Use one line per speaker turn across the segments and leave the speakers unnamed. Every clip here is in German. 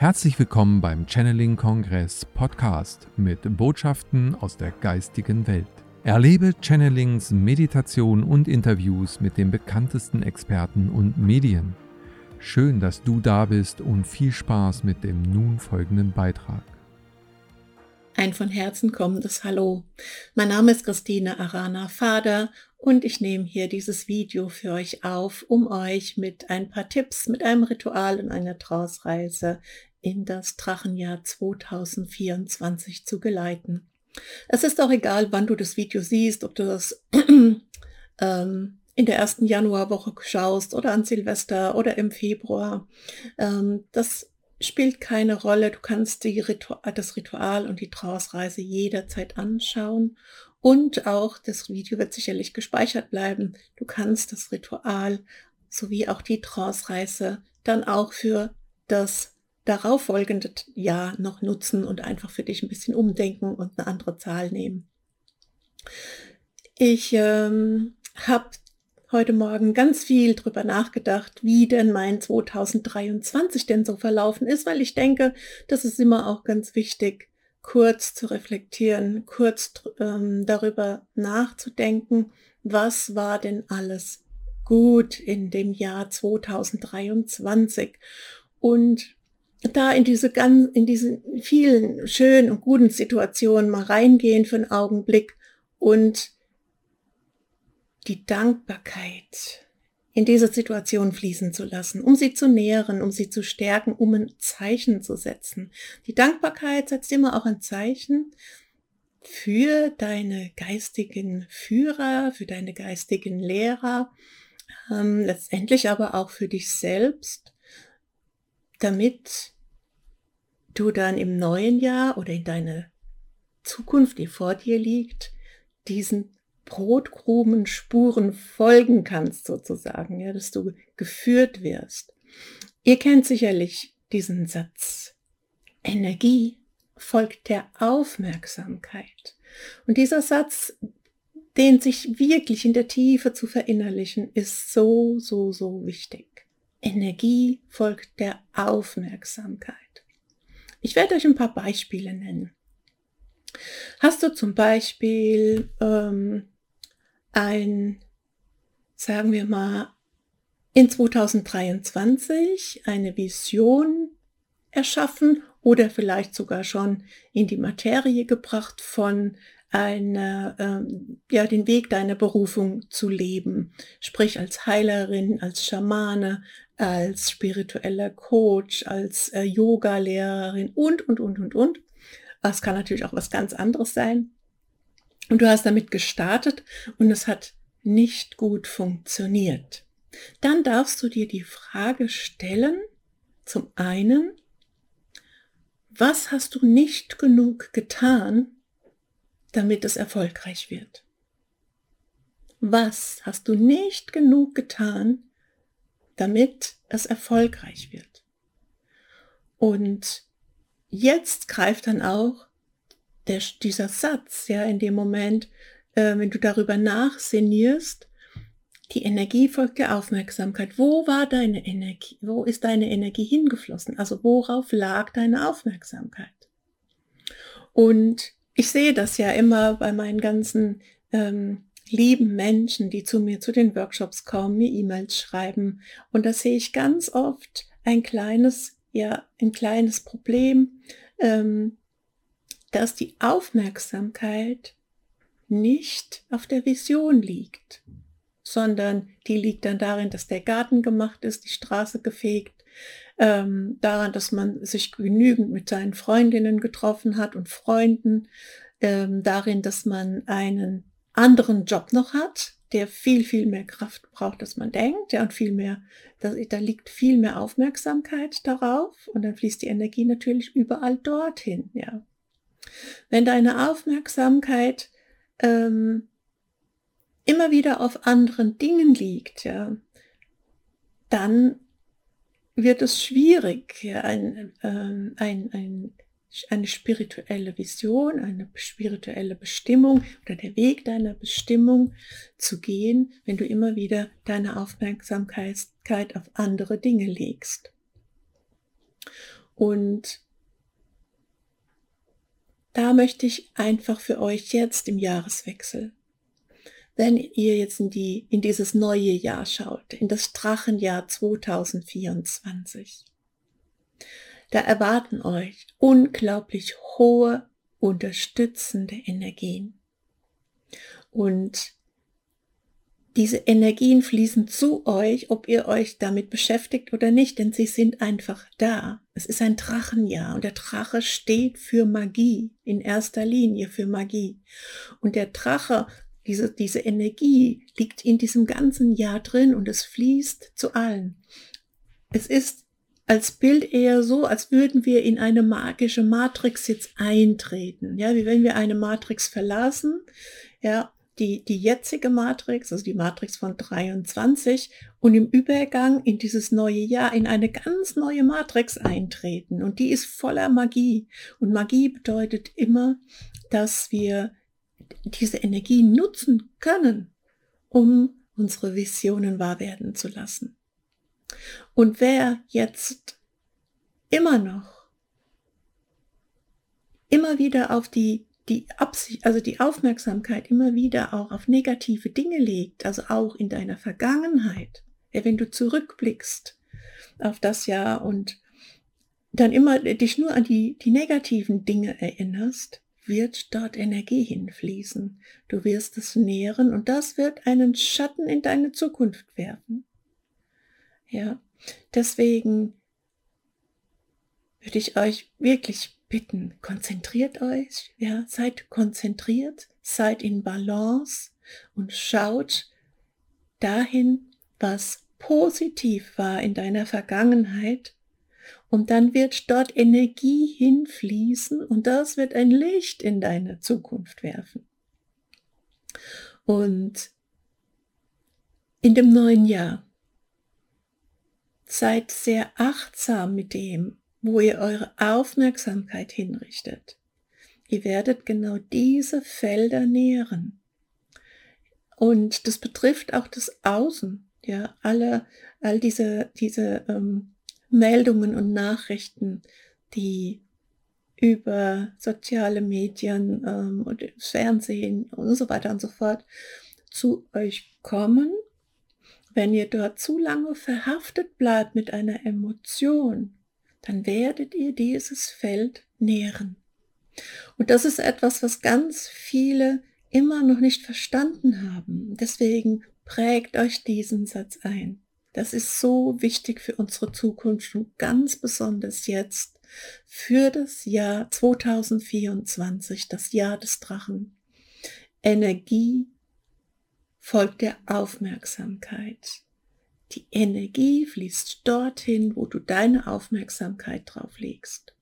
Herzlich willkommen beim Channeling Kongress Podcast mit Botschaften aus der geistigen Welt. Erlebe Channelings, Meditation und Interviews mit den bekanntesten Experten und Medien. Schön, dass du da bist und viel Spaß mit dem nun folgenden Beitrag.
Ein von Herzen kommendes Hallo. Mein Name ist Christine Arana Fader und ich nehme hier dieses Video für euch auf, um euch mit ein paar Tipps, mit einem Ritual und einer Trance-Reise in das Drachenjahr 2024 zu geleiten. Es ist auch egal, wann du das Video siehst, ob du das ähm, in der ersten Januarwoche schaust oder an Silvester oder im Februar. Ähm, das spielt keine Rolle. Du kannst Ritual, das Ritual und die Trance-Reise jederzeit anschauen. Und auch das Video wird sicherlich gespeichert bleiben. Du kannst das Ritual sowie auch die Trance-Reise dann auch für das darauffolgende Jahr noch nutzen und einfach für dich ein bisschen umdenken und eine andere Zahl nehmen. Ich ähm, habe heute Morgen ganz viel drüber nachgedacht, wie denn mein 2023 denn so verlaufen ist, weil ich denke, das ist immer auch ganz wichtig, kurz zu reflektieren, kurz ähm, darüber nachzudenken, was war denn alles gut in dem Jahr 2023 und da in diese ganz, in diese vielen schönen und guten Situationen mal reingehen für einen Augenblick und die Dankbarkeit in diese Situation fließen zu lassen, um sie zu nähren, um sie zu stärken, um ein Zeichen zu setzen. Die Dankbarkeit setzt immer auch ein Zeichen für deine geistigen Führer, für deine geistigen Lehrer, ähm, letztendlich aber auch für dich selbst, damit du dann im neuen Jahr oder in deine Zukunft, die vor dir liegt, diesen Brotkrumen-Spuren folgen kannst, sozusagen, ja, dass du geführt wirst. Ihr kennt sicherlich diesen Satz. Energie folgt der Aufmerksamkeit. Und dieser Satz, den sich wirklich in der Tiefe zu verinnerlichen, ist so, so, so wichtig. Energie folgt der Aufmerksamkeit. Ich werde euch ein paar Beispiele nennen. Hast du zum Beispiel ähm, ein, sagen wir mal, in 2023 eine Vision erschaffen oder vielleicht sogar schon in die Materie gebracht von einer, ähm, ja, den Weg deiner Berufung zu leben. Sprich als Heilerin, als Schamane, als spiritueller Coach, als äh, Yoga-Lehrerin und, und, und, und, und. Es kann natürlich auch was ganz anderes sein. Und du hast damit gestartet und es hat nicht gut funktioniert. Dann darfst du dir die Frage stellen, zum einen, was hast du nicht genug getan, damit es erfolgreich wird? Was hast du nicht genug getan, damit es erfolgreich wird? Und jetzt greift dann auch der, dieser Satz, ja, in dem Moment, äh, wenn du darüber nachsinnierst, die Energie folgt der Aufmerksamkeit. Wo war deine Energie? Wo ist deine Energie hingeflossen? Also worauf lag deine Aufmerksamkeit? Und ich sehe das ja immer bei meinen ganzen ähm, lieben Menschen, die zu mir zu den Workshops kommen, mir E-Mails schreiben. Und da sehe ich ganz oft ein kleines, ja, ein kleines Problem, ähm, dass die Aufmerksamkeit nicht auf der Vision liegt, sondern die liegt dann darin, dass der Garten gemacht ist, die Straße gefegt, ähm, daran, dass man sich genügend mit seinen Freundinnen getroffen hat und Freunden, ähm, darin, dass man einen anderen Job noch hat, der viel, viel mehr Kraft braucht, als man denkt, ja, und viel mehr, da, da liegt viel mehr Aufmerksamkeit darauf und dann fließt die Energie natürlich überall dorthin, ja. Wenn deine Aufmerksamkeit ähm, immer wieder auf anderen Dingen liegt, ja, dann wird es schwierig, ja, ein, ähm, ein, ein, eine spirituelle Vision, eine spirituelle Bestimmung oder der Weg deiner Bestimmung zu gehen, wenn du immer wieder deine Aufmerksamkeit auf andere Dinge legst. Und da möchte ich einfach für euch jetzt im Jahreswechsel, wenn ihr jetzt in, die, in dieses neue Jahr schaut, in das Drachenjahr 2024, da erwarten euch unglaublich hohe, unterstützende Energien. Und diese Energien fließen zu euch, ob ihr euch damit beschäftigt oder nicht, denn sie sind einfach da. Es ist ein Drachenjahr und der Drache steht für Magie, in erster Linie für Magie. Und der Drache, diese, diese Energie liegt in diesem ganzen Jahr drin und es fließt zu allen. Es ist als Bild eher so, als würden wir in eine magische Matrix jetzt eintreten. Ja, wie wenn wir eine Matrix verlassen. Ja, die, die jetzige Matrix, also die Matrix von 23 und im Übergang in dieses neue Jahr in eine ganz neue Matrix eintreten. Und die ist voller Magie. Und Magie bedeutet immer, dass wir diese Energie nutzen können, um unsere Visionen wahr werden zu lassen. Und wer jetzt immer noch immer wieder auf die die Absicht, also die Aufmerksamkeit immer wieder auch auf negative Dinge legt, also auch in deiner Vergangenheit, wenn du zurückblickst auf das Jahr und dann immer dich nur an die, die negativen Dinge erinnerst, wird dort Energie hinfließen. Du wirst es nähren und das wird einen Schatten in deine Zukunft werfen. Ja, deswegen würde ich euch wirklich bitten, konzentriert euch, ja, seid konzentriert, seid in Balance und schaut dahin, was positiv war in deiner Vergangenheit und dann wird dort Energie hinfließen und das wird ein Licht in deine Zukunft werfen. Und in dem neuen Jahr seid sehr achtsam mit dem, wo ihr eure Aufmerksamkeit hinrichtet. Ihr werdet genau diese Felder nähren. Und das betrifft auch das Außen, ja, alle, all diese, diese ähm, Meldungen und Nachrichten, die über soziale Medien ähm, und Fernsehen und so weiter und so fort zu euch kommen. Wenn ihr dort zu lange verhaftet bleibt mit einer Emotion, dann werdet ihr dieses Feld nähren. Und das ist etwas, was ganz viele immer noch nicht verstanden haben. Deswegen prägt euch diesen Satz ein. Das ist so wichtig für unsere Zukunft und ganz besonders jetzt für das Jahr 2024, das Jahr des Drachen. Energie folgt der Aufmerksamkeit. Die Energie fließt dorthin, wo du deine Aufmerksamkeit drauf legst.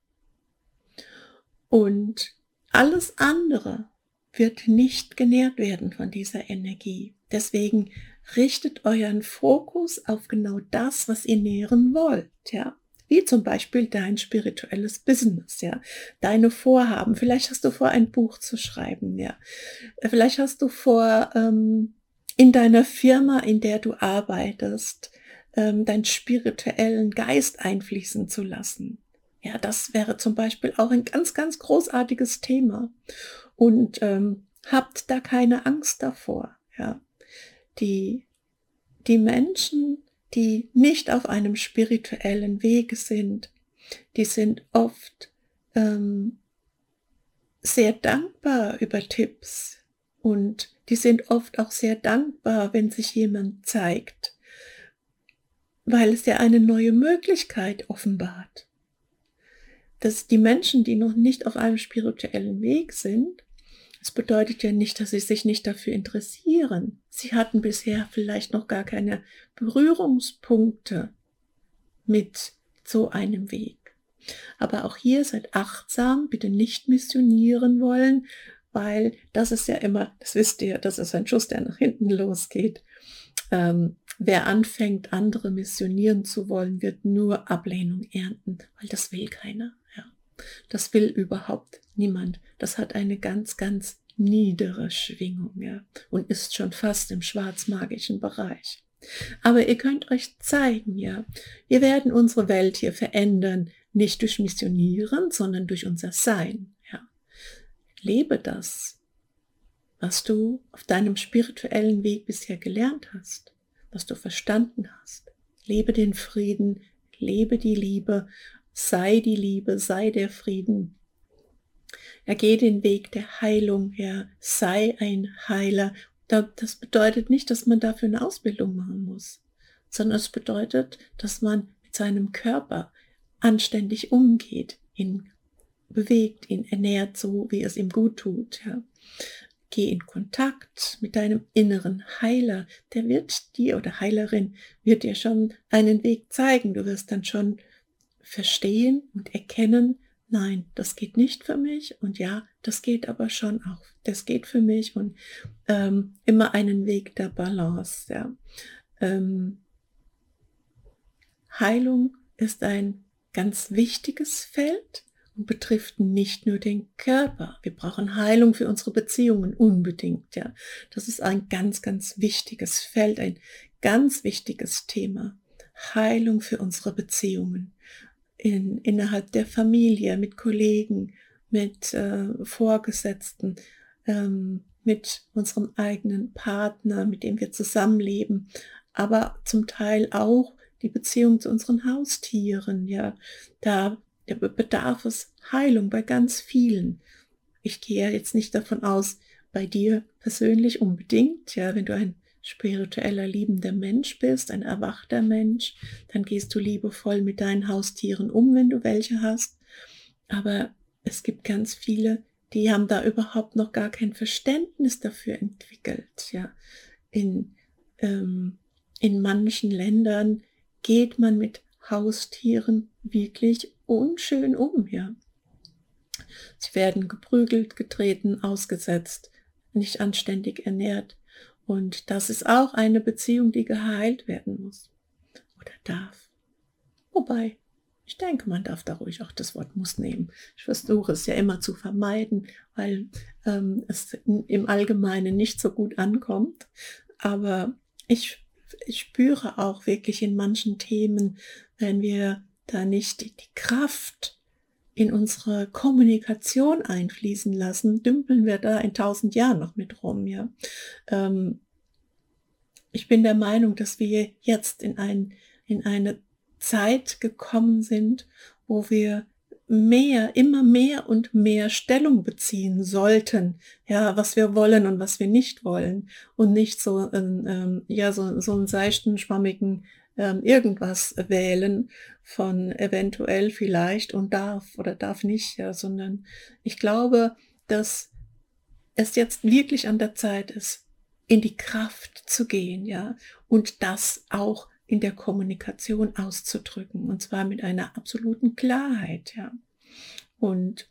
Und alles andere wird nicht genährt werden von dieser Energie. Deswegen richtet euren Fokus auf genau das, was ihr nähren wollt, ja. Wie zum Beispiel dein spirituelles Business, ja. Deine Vorhaben. Vielleicht hast du vor, ein Buch zu schreiben, ja. Vielleicht hast du vor, ähm, in deiner Firma, in der du arbeitest, ähm, deinen spirituellen Geist einfließen zu lassen. Ja, das wäre zum Beispiel auch ein ganz, ganz großartiges Thema. Und ähm, habt da keine Angst davor. Ja, die, die Menschen, die nicht auf einem spirituellen Wege sind, die sind oft ähm, sehr dankbar über Tipps und die sind oft auch sehr dankbar, wenn sich jemand zeigt, weil es ja eine neue Möglichkeit offenbart. Dass die Menschen, die noch nicht auf einem spirituellen Weg sind, das bedeutet ja nicht, dass sie sich nicht dafür interessieren. Sie hatten bisher vielleicht noch gar keine Berührungspunkte mit so einem Weg. Aber auch hier seid achtsam, bitte nicht missionieren wollen, weil das ist ja immer, das wisst ihr, das ist ein Schuss, der nach hinten losgeht. Ähm, wer anfängt, andere missionieren zu wollen, wird nur Ablehnung ernten, weil das will keiner. Ja. Das will überhaupt niemand. Das hat eine ganz, ganz niedere Schwingung, ja, und ist schon fast im schwarzmagischen Bereich. Aber ihr könnt euch zeigen, ja. Wir werden unsere Welt hier verändern, nicht durch Missionieren, sondern durch unser Sein. Lebe das, was du auf deinem spirituellen Weg bisher gelernt hast, was du verstanden hast. Lebe den Frieden, lebe die Liebe, sei die Liebe, sei der Frieden. Er geht den Weg der Heilung, ja, sei ein Heiler. Das bedeutet nicht, dass man dafür eine Ausbildung machen muss, sondern es bedeutet, dass man mit seinem Körper anständig umgeht, ihn bewegt, ihn ernährt, so wie es ihm gut tut. Ja. Geh in Kontakt mit deinem inneren Heiler. Der wird dir oder Heilerin wird dir schon einen Weg zeigen. Du wirst dann schon verstehen und erkennen, nein, das geht nicht für mich und ja, das geht aber schon auch. Das geht für mich und ähm, immer einen Weg der Balance. Ja. Ähm, Heilung ist ein ganz wichtiges Feld und betrifft nicht nur den Körper. Wir brauchen Heilung für unsere Beziehungen unbedingt, ja. Das ist ein ganz, ganz wichtiges Feld, ein ganz wichtiges Thema. Heilung für unsere Beziehungen. In, innerhalb der Familie, mit Kollegen, mit äh, Vorgesetzten, ähm, mit unserem eigenen Partner, mit dem wir zusammenleben, aber zum Teil auch die Beziehung zu unseren Haustieren, ja, da bedarf es Heilung bei ganz vielen. Ich gehe jetzt nicht davon aus, bei dir persönlich unbedingt, ja, wenn du ein spiritueller, liebender Mensch bist, ein erwachter Mensch, dann gehst du liebevoll mit deinen Haustieren um, wenn du welche hast. Aber es gibt ganz viele, die haben da überhaupt noch gar kein Verständnis dafür entwickelt. Ja, in, ähm, in manchen Ländern geht man mit Haustieren wirklich unschön um, ja. Sie werden geprügelt, getreten, ausgesetzt, nicht anständig ernährt. Und das ist auch eine Beziehung, die geheilt werden muss oder darf. Wobei, ich denke, man darf da ruhig auch das Wort muss nehmen. Ich versuche es ja immer zu vermeiden, weil ähm, es im Allgemeinen nicht so gut ankommt. Aber ich ich spüre auch wirklich in manchen Themen, wenn wir da nicht die, Kraft in unsere Kommunikation einfließen lassen, dümpeln wir da in tausend Jahren noch mit rum, ja. Ähm, ich bin der Meinung, dass wir jetzt in, ein, in eine Zeit gekommen sind, wo wir mehr, immer mehr und mehr Stellung beziehen sollten, ja, was wir wollen und was wir nicht wollen und nicht so, ähm, ja, so, so einen seichten, schwammigen ähm, irgendwas wählen von eventuell vielleicht und darf oder darf nicht, ja, sondern ich glaube, dass es jetzt wirklich an der Zeit ist, in die Kraft zu gehen, ja, und das auch in der Kommunikation auszudrücken und zwar mit einer absoluten Klarheit, ja. Und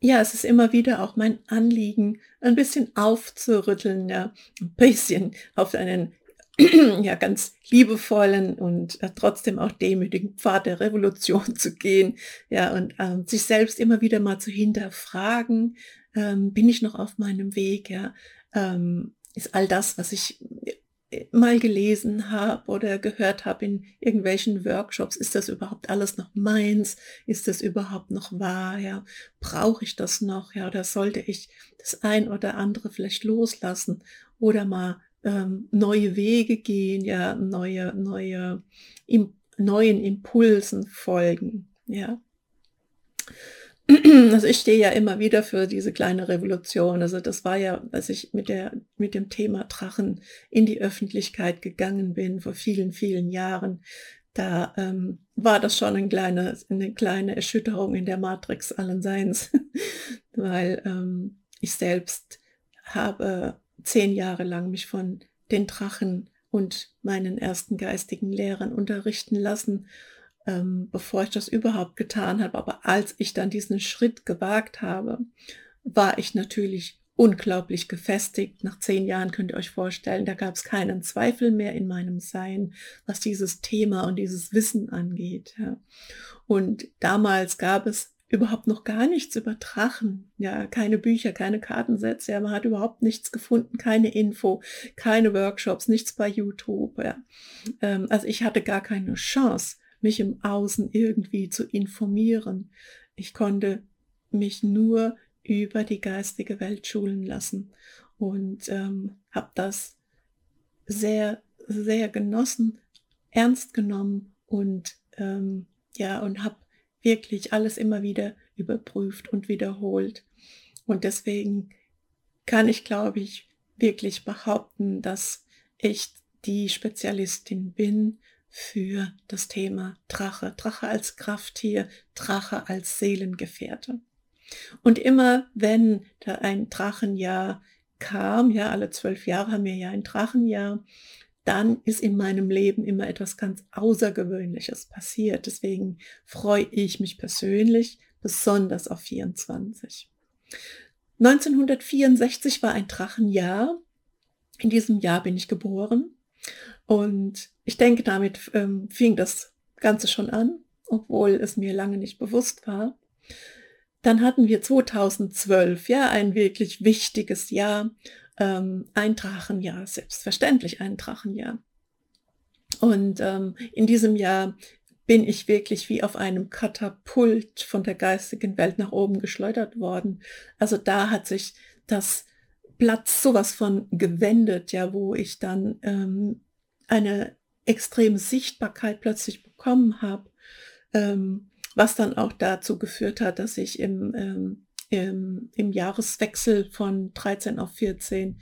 ja, es ist immer wieder auch mein Anliegen, ein bisschen aufzurütteln, ja, ein bisschen auf einen ja ganz liebevollen und äh, trotzdem auch demütigen Pfad der Revolution zu gehen, ja, und ähm, sich selbst immer wieder mal zu hinterfragen, ähm, bin ich noch auf meinem Weg, ja, ähm, ist all das, was ich mal gelesen habe oder gehört habe in irgendwelchen Workshops, ist das überhaupt alles noch meins? Ist das überhaupt noch wahr? Ja, brauche ich das noch? Ja, oder sollte ich das ein oder andere vielleicht loslassen oder mal ähm, neue Wege gehen? Ja, neue, neue, im, neuen Impulsen folgen. Ja. Also ich stehe ja immer wieder für diese kleine Revolution. Also das war ja, als ich mit der, mit dem Thema Drachen in die Öffentlichkeit gegangen bin vor vielen, vielen Jahren. Da ähm, war das schon eine kleine, eine kleine Erschütterung in der Matrix allen Seins, weil ähm, ich selbst habe zehn Jahre lang mich von den Drachen und meinen ersten geistigen Lehrern unterrichten lassen ähm, bevor ich das überhaupt getan habe. Aber als ich dann diesen Schritt gewagt habe, war ich natürlich unglaublich gefestigt. Nach zehn Jahren könnt ihr euch vorstellen, da gab es keinen Zweifel mehr in meinem Sein, was dieses Thema und dieses Wissen angeht. Ja. Und damals gab es überhaupt noch gar nichts über Drachen. Ja, keine Bücher, keine Kartensätze. Ja, man hat überhaupt nichts gefunden, keine Info, keine Workshops, nichts bei YouTube. Ja. Ähm, also ich hatte gar keine Chance, mich im Außen irgendwie zu informieren. Ich konnte mich nur über die geistige Welt schulen lassen und ähm, habe das sehr, sehr genossen, ernst genommen und ähm, ja, und habe wirklich alles immer wieder überprüft und wiederholt. Und deswegen kann ich, glaube ich, wirklich behaupten, dass ich die Spezialistin bin für das Thema Drache. Drache als Krafttier, Drache als Seelengefährte. Und immer wenn da ein Drachenjahr kam, ja, alle zwölf Jahre haben wir ja ein Drachenjahr, dann ist in meinem Leben immer etwas ganz Außergewöhnliches passiert. Deswegen freue ich mich persönlich besonders auf 24. 1964 war ein Drachenjahr. In diesem Jahr bin ich geboren. Und ich denke, damit ähm, fing das Ganze schon an, obwohl es mir lange nicht bewusst war. Dann hatten wir 2012, ja, ein wirklich wichtiges Jahr, ähm, ein Drachenjahr, selbstverständlich ein Drachenjahr. Und ähm, in diesem Jahr bin ich wirklich wie auf einem Katapult von der geistigen Welt nach oben geschleudert worden. Also da hat sich das Blatt sowas von gewendet, ja, wo ich dann ähm, eine extreme Sichtbarkeit plötzlich bekommen habe. Ähm, was dann auch dazu geführt hat, dass ich im, ähm, im, im, Jahreswechsel von 13 auf 14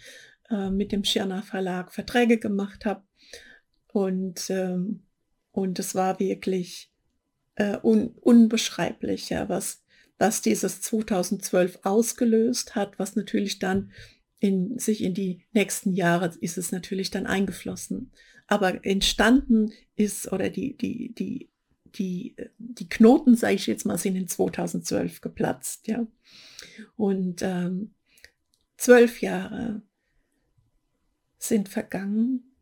äh, mit dem Schirner Verlag Verträge gemacht habe. Und, ähm, und es war wirklich äh, un, unbeschreiblich, ja, was, was dieses 2012 ausgelöst hat, was natürlich dann in sich in die nächsten Jahre ist es natürlich dann eingeflossen. Aber entstanden ist oder die, die, die die, die Knoten, sage ich jetzt mal, sind in 2012 geplatzt. Ja. Und ähm, zwölf Jahre sind vergangen.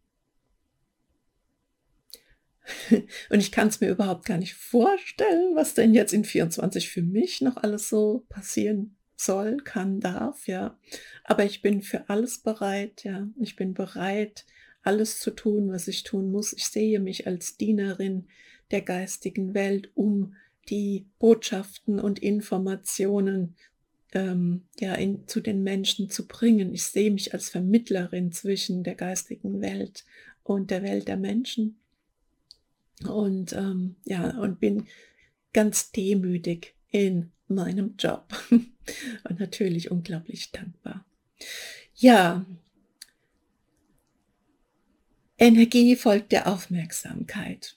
Und ich kann es mir überhaupt gar nicht vorstellen, was denn jetzt in 24 für mich noch alles so passieren soll, kann, darf, ja. Aber ich bin für alles bereit, ja. Ich bin bereit, alles zu tun, was ich tun muss. Ich sehe mich als Dienerin der geistigen Welt, um die Botschaften und Informationen ähm, ja, in, zu den Menschen zu bringen. Ich sehe mich als Vermittlerin zwischen der geistigen Welt und der Welt der Menschen. Und ähm, ja, und bin ganz demütig in meinem Job und natürlich unglaublich dankbar. Ja, Energie folgt der Aufmerksamkeit.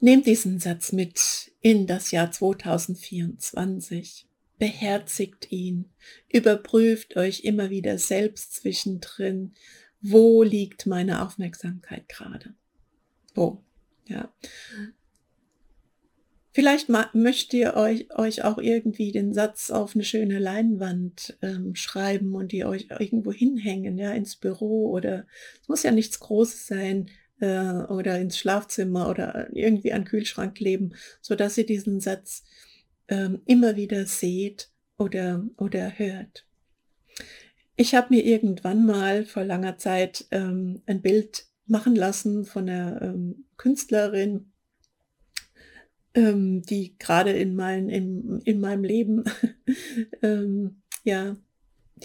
Nehmt diesen Satz mit in das Jahr 2024. Beherzigt ihn. Überprüft euch immer wieder selbst zwischendrin. Wo liegt meine Aufmerksamkeit gerade? Wo? Ja. Vielleicht möchtet ihr euch, euch auch irgendwie den Satz auf eine schöne Leinwand ähm, schreiben und die euch irgendwo hinhängen, ja, ins Büro oder es muss ja nichts Großes sein äh, oder ins Schlafzimmer oder irgendwie an Kühlschrank kleben, so dass ihr diesen Satz ähm, immer wieder seht oder, oder hört. Ich habe mir irgendwann mal vor langer Zeit ähm, ein Bild machen lassen von einer ähm, Künstlerin, ähm, die gerade in, mein, in, in meinem Leben ähm, ja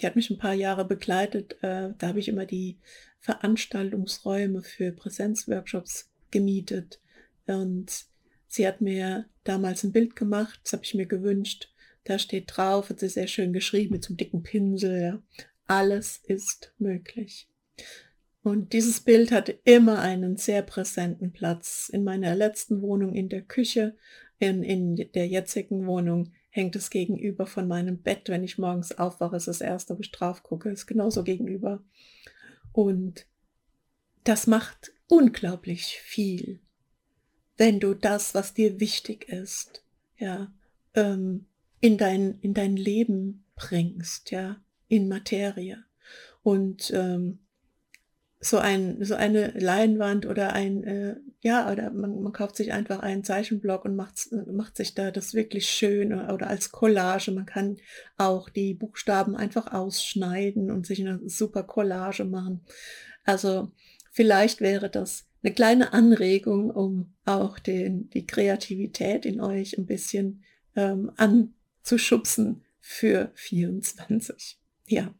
die hat mich ein paar Jahre begleitet. Äh, da habe ich immer die Veranstaltungsräume für Präsenzworkshops gemietet. Und sie hat mir damals ein Bild gemacht, das habe ich mir gewünscht. Da steht drauf, hat sie sehr schön geschrieben mit so einem dicken Pinsel. Ja. Alles ist möglich. Und dieses Bild hatte immer einen sehr präsenten Platz. In meiner letzten Wohnung in der Küche, in, in der jetzigen Wohnung hängt es gegenüber von meinem Bett. Wenn ich morgens aufwache, ist das erste, wo ich drauf gucke, ist genauso gegenüber. Und das macht unglaublich viel, wenn du das, was dir wichtig ist, ja, ähm, in dein, in dein Leben bringst, ja, in Materie. Und ähm, so ein so eine Leinwand oder ein äh, ja oder man, man kauft sich einfach einen Zeichenblock und macht macht sich da das wirklich schön oder, als Collage man kann auch die Buchstaben einfach ausschneiden und sich eine super Collage machen also vielleicht wäre das eine kleine Anregung, um auch den, die Kreativität in euch ein bisschen ähm, anzuschubsen für 24. Ja.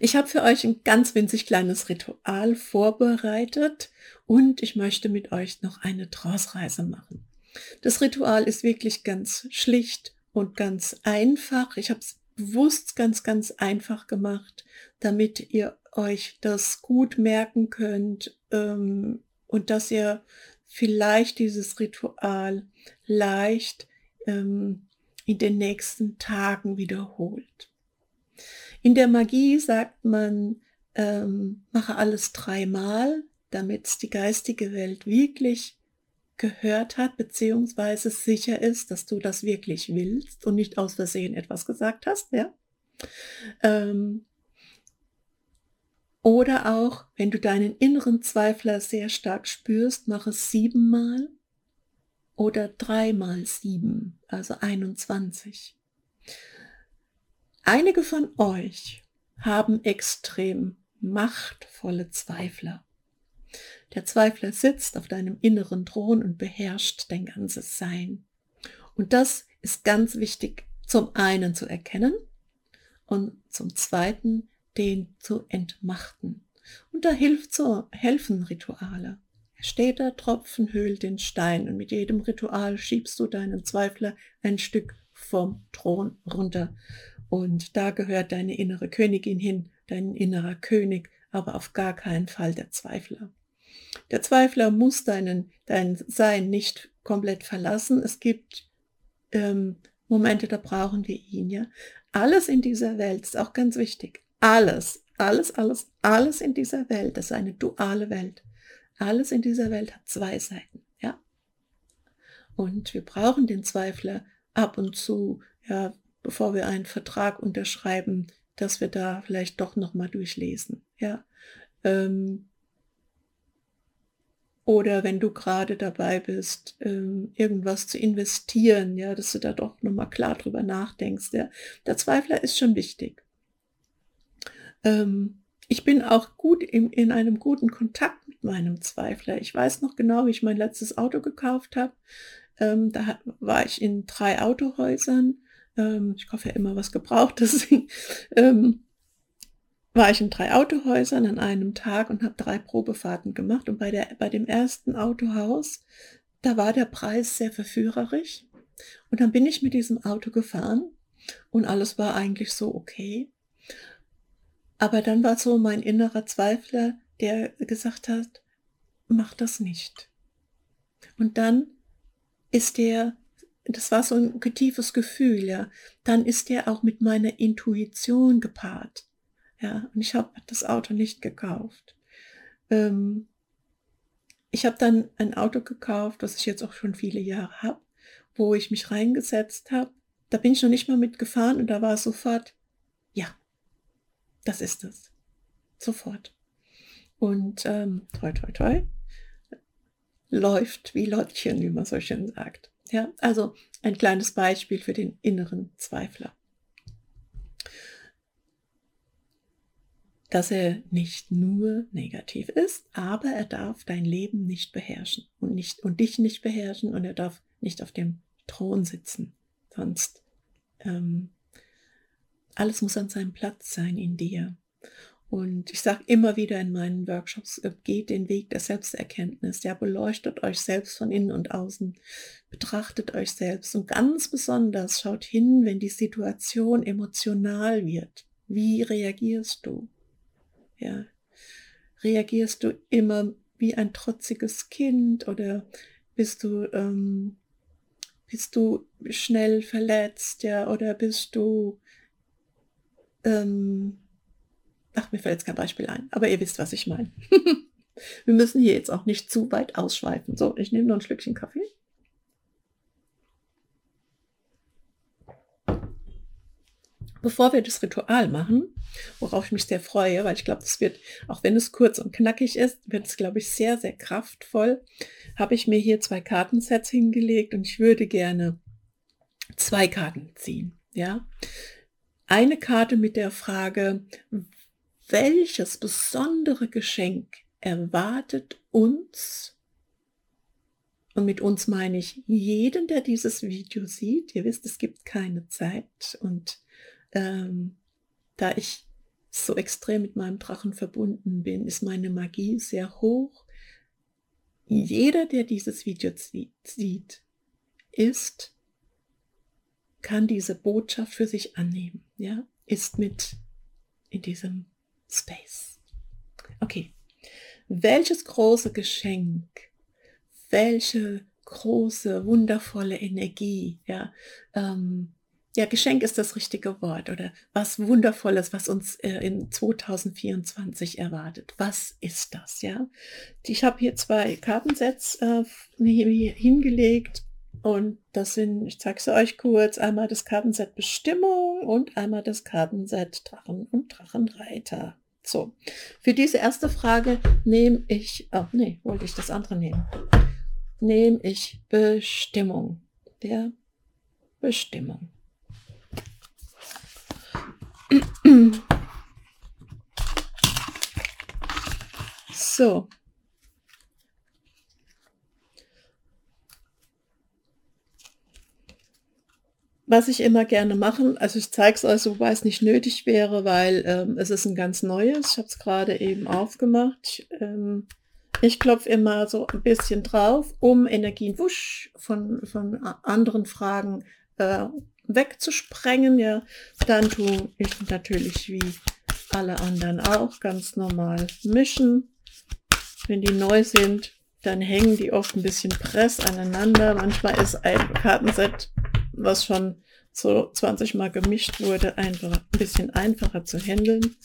Ich habe für euch ein ganz winzig kleines Ritual vorbereitet und ich möchte mit euch noch eine Trance-Reise machen. Das Ritual ist wirklich ganz schlicht und ganz einfach. Ich habe es bewusst ganz, ganz einfach gemacht, damit ihr euch das gut merken könnt ähm, und dass ihr vielleicht dieses Ritual leicht ähm, in den nächsten Tagen wiederholt. In der Magie sagt man, ähm, mache alles dreimal, damit die geistige Welt wirklich gehört hat, beziehungsweise sicher ist, dass du das wirklich willst und nicht aus Versehen etwas gesagt hast, ja. Ähm, oder auch, wenn du deinen inneren Zweifler sehr stark spürst, mach es siebenmal oder dreimal sieben, also 21. Einige von euch haben extrem machtvolle Zweifler. Der Zweifler sitzt auf deinem inneren Thron und beherrscht dein ganzes Sein. Und das ist ganz wichtig, zum einen zu erkennen und zum zweiten den zu entmachten. Und da hilft so, helfen Rituale. Steht der Tropfen höhlt den Stein und mit jedem Ritual schiebst du deinen Zweifler ein Stück vom Thron runter. Und da gehört deine innere Königin hin, dein innerer König, aber auf gar keinen Fall der Zweifler. Der Zweifler muss deinen, dein Sein nicht komplett verlassen. Es gibt ähm, Momente, da brauchen wir ihn, ja. Alles in dieser Welt ist auch ganz wichtig. Alles, alles, alles, alles in dieser Welt ist eine duale Welt. Alles in dieser Welt hat zwei Seiten, ja. Und wir brauchen den Zweifler ab und zu, ja, bevor wir einen Vertrag unterschreiben, dass wir da vielleicht doch noch mal durchlesen, ja. Ähm, oder wenn du gerade dabei bist, ähm, irgendwas zu investieren, ja, dass du da doch nochmal klar drüber nachdenkst. Ja. Der Zweifler ist schon wichtig. Ähm, ich bin auch gut in, in einem guten Kontakt mit meinem Zweifler. Ich weiß noch genau, wie ich mein letztes Auto gekauft habe. Ähm, da war ich in drei Autohäusern. Ähm, ich kaufe ja immer was Gebrauchtes. ähm, war ich in drei Autohäusern an einem Tag und habe drei Probefahrten gemacht. Und bei, der, bei dem ersten Autohaus, da war der Preis sehr verführerisch. Und dann bin ich mit diesem Auto gefahren und alles war eigentlich so okay. Aber dann war so mein innerer Zweifler, der gesagt hat, mach das nicht. Und dann ist der, das war so ein tiefes Gefühl, ja, dann ist der auch mit meiner Intuition gepaart. Ja, und ich habe das Auto nicht gekauft. Ähm, ich habe dann ein Auto gekauft, was ich jetzt auch schon viele Jahre habe, wo ich mich reingesetzt habe. Da bin ich noch nicht mal mitgefahren und da war sofort, ja, das ist es. Sofort. Und ähm, toi, toi, toi, läuft wie Lottchen, wie man so schön sagt. Ja, also ein kleines Beispiel für den inneren Zweifler. dass er nicht nur negativ ist, aber er darf dein Leben nicht beherrschen und, nicht, und dich nicht beherrschen und er darf nicht auf dem Thron sitzen. Sonst ähm, alles muss an seinem Platz sein in dir. Und ich sage immer wieder in meinen Workshops, äh, geht den Weg der Selbsterkenntnis, ja, beleuchtet euch selbst von innen und außen, betrachtet euch selbst und ganz besonders schaut hin, wenn die Situation emotional wird. Wie reagierst du? Ja. Reagierst du immer wie ein trotziges Kind oder bist du, ähm, bist du schnell verletzt, ja, oder bist du, ähm, ach, mir fällt jetzt kein Beispiel ein, aber ihr wisst, was ich meine. Wir müssen hier jetzt auch nicht zu weit ausschweifen. So, ich nehme noch ein Schlückchen Kaffee. Bevor wir das Ritual machen, worauf ich mich sehr freue, weil ich glaube, das wird, auch wenn es kurz und knackig ist, wird es, glaube ich, sehr, sehr kraftvoll, habe ich mir hier zwei Kartensets hingelegt und ich würde gerne zwei Karten ziehen. Ja, eine Karte mit der Frage, welches besondere Geschenk erwartet uns, und mit uns meine ich jeden, der dieses Video sieht. Ihr wisst, es gibt keine Zeit. Und ähm, da ich so extrem mit meinem Drachen verbunden bin, ist meine Magie sehr hoch. Jeder, der dieses Video sieht, ist, kann diese Botschaft für sich annehmen, ja, ist mit in diesem Space. Okay. Welches große Geschenk, welche große, wundervolle Energie, ja, ähm, ja, Geschenk ist das richtige Wort oder was Wundervolles, was uns äh, in 2024 erwartet. Was ist das, ja? Ich habe hier zwei Kartensets äh, hingelegt und das sind, ich zeige es euch kurz, einmal das Kartenset Bestimmung und einmal das Kartenset Drachen und Drachenreiter. So, für diese erste Frage nehme ich, oh nee, wollte ich das andere nehmen, nehme ich Bestimmung, der Bestimmung. So. Was ich immer gerne machen, also ich zeige es euch, wobei es nicht nötig wäre, weil ähm, es ist ein ganz neues. Ich habe es gerade eben aufgemacht. Ich, ähm, ich klopfe immer so ein bisschen drauf, um Energien wusch von, von anderen Fragen äh, wegzusprengen. Ja, dann tue ich natürlich wie alle anderen auch ganz normal mischen. Wenn die neu sind, dann hängen die oft ein bisschen press aneinander. Manchmal ist ein Kartenset, was schon so 20 Mal gemischt wurde, einfach ein bisschen einfacher zu handeln.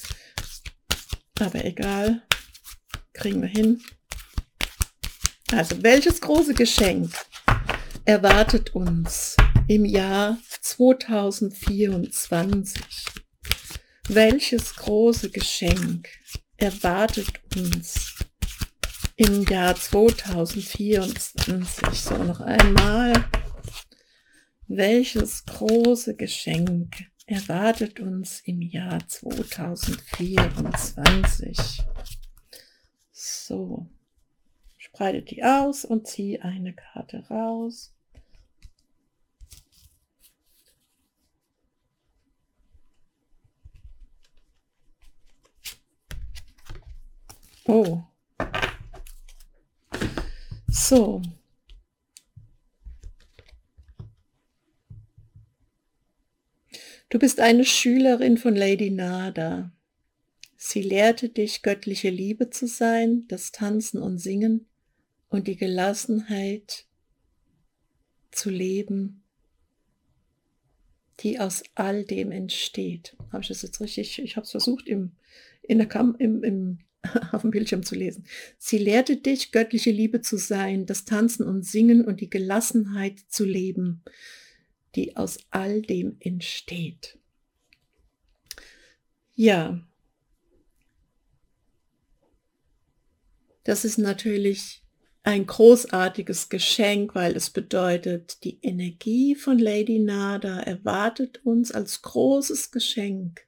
Aber egal, kriegen wir hin. Also, welches große Geschenk erwartet uns im Jahr 2024. Welches große Geschenk erwartet uns im Jahr 2024? So, noch einmal. Welches große Geschenk erwartet uns im Jahr 2024? So, spreite die aus und ziehe eine Karte raus. Oh. So. Du bist eine Schülerin von Lady Nada. Sie lehrte dich, göttliche Liebe zu sein, das Tanzen und Singen und die Gelassenheit zu leben, die aus all dem entsteht. Habe ich das jetzt richtig? Ich habe es versucht im, in der Kam im, im auf dem Bildschirm zu lesen. Sie lehrte dich, göttliche Liebe zu sein, das Tanzen und Singen und die Gelassenheit zu leben, die aus all dem entsteht. Ja, das ist natürlich ein großartiges Geschenk, weil es bedeutet, die Energie von Lady Nada erwartet uns als großes Geschenk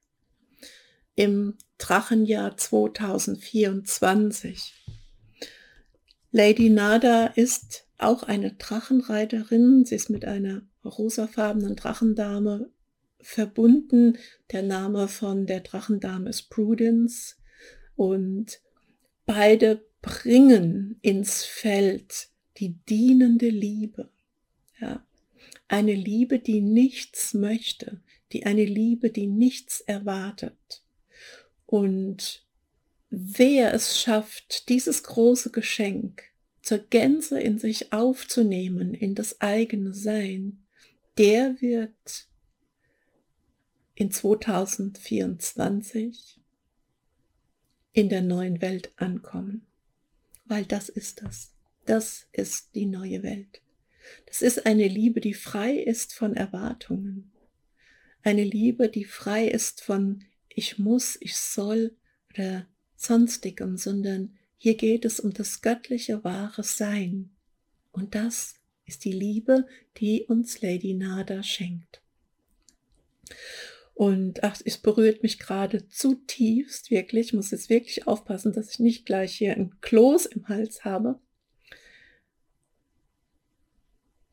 im Drachenjahr 2024. Lady Nada ist auch eine Drachenreiterin. Sie ist mit einer rosafarbenen Drachendame verbunden. Der Name von der Drachendame ist Prudence. Und beide bringen ins Feld die dienende Liebe. Ja. Eine Liebe, die nichts möchte, die eine Liebe, die nichts erwartet. Und wer es schafft, dieses große Geschenk zur Gänze in sich aufzunehmen, in das eigene Sein, der wird in 2024 in der neuen Welt ankommen. Weil das ist das. Das ist die neue Welt. Das ist eine Liebe, die frei ist von Erwartungen. Eine Liebe, die frei ist von ich muss, ich soll oder sonstigem, sondern hier geht es um das göttliche wahre Sein. Und das ist die Liebe, die uns Lady Nada schenkt. Und ach, es berührt mich gerade zutiefst, wirklich. Ich muss jetzt wirklich aufpassen, dass ich nicht gleich hier ein Kloß im Hals habe.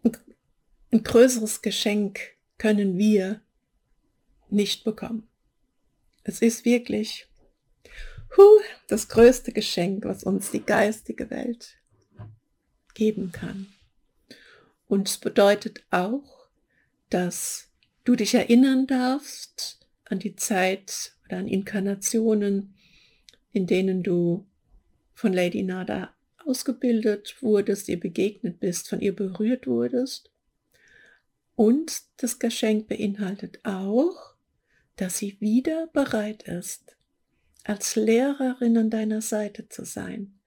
Ein größeres Geschenk können wir nicht bekommen. Es ist wirklich huh, das größte Geschenk, was uns die geistige Welt geben kann. Und es bedeutet auch, dass du dich erinnern darfst an die Zeit oder an Inkarnationen, in denen du von Lady Nada ausgebildet wurdest, ihr begegnet bist, von ihr berührt wurdest. Und das Geschenk beinhaltet auch, dass sie wieder bereit ist, als Lehrerin an deiner Seite zu sein.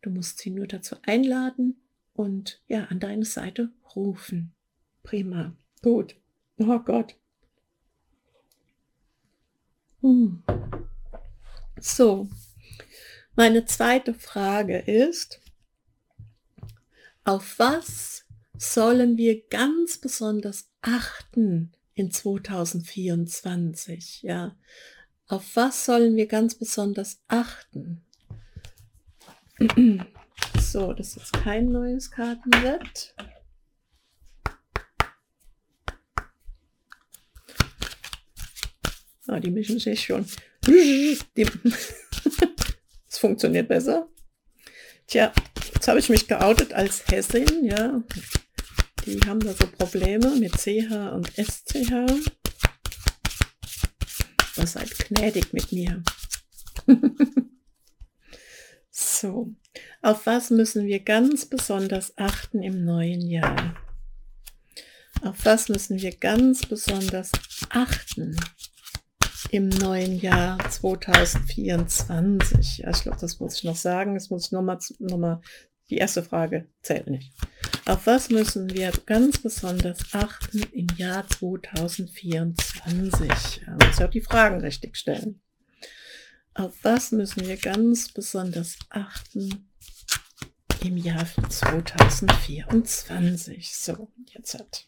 Du musst sie nur dazu einladen und ja, an deine Seite rufen. Prima. Gut. Oh Gott. Hm. So, meine zweite Frage ist, auf was sollen wir ganz besonders achten in 2024? Ja, auf was sollen wir ganz besonders achten? So, das ist jetzt kein neues Kartenset. Ah, die mischen sich schon. Es funktioniert besser. Tja, jetzt habe ich mich geoutet als Hessin, ja. Die haben da so Probleme mit CH und SCH. Was seid gnädig mit mir. so, auf was müssen wir ganz besonders achten im neuen Jahr? Auf was müssen wir ganz besonders achten im neuen Jahr 2024? Ja, ich glaube, das muss ich noch sagen. Das muss ich nochmal, noch mal, die erste Frage zählt nicht. Auf was müssen wir ganz besonders achten im Jahr 2024? Ja, muss ja auch die Fragen richtig stellen. Auf was müssen wir ganz besonders achten im Jahr 2024? So, jetzt hat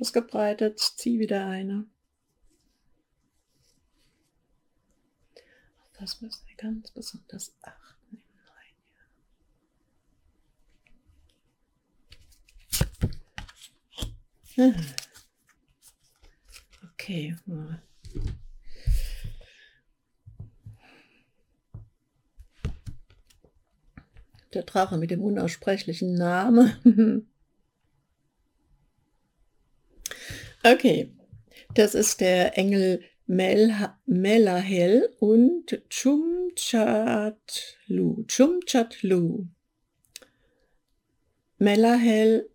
ausgebreitet, zieh wieder eine. Auf was müssen wir ganz besonders achten im neuen Jahr? Ah. Okay. Der Drache mit dem unaussprechlichen Namen. okay. Das ist der Engel Mel Melahel und Chumchatlu. Chumchatlu. Melahel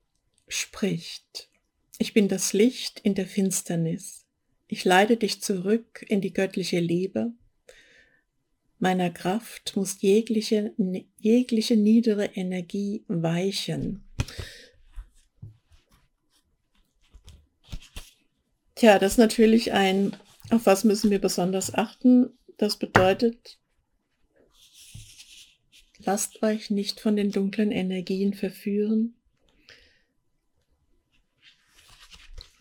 spricht. Ich bin das Licht in der Finsternis. Ich leite dich zurück in die göttliche Liebe. Meiner Kraft muss jegliche, jegliche niedere Energie weichen. Tja, das ist natürlich ein, auf was müssen wir besonders achten? Das bedeutet, lasst euch nicht von den dunklen Energien verführen.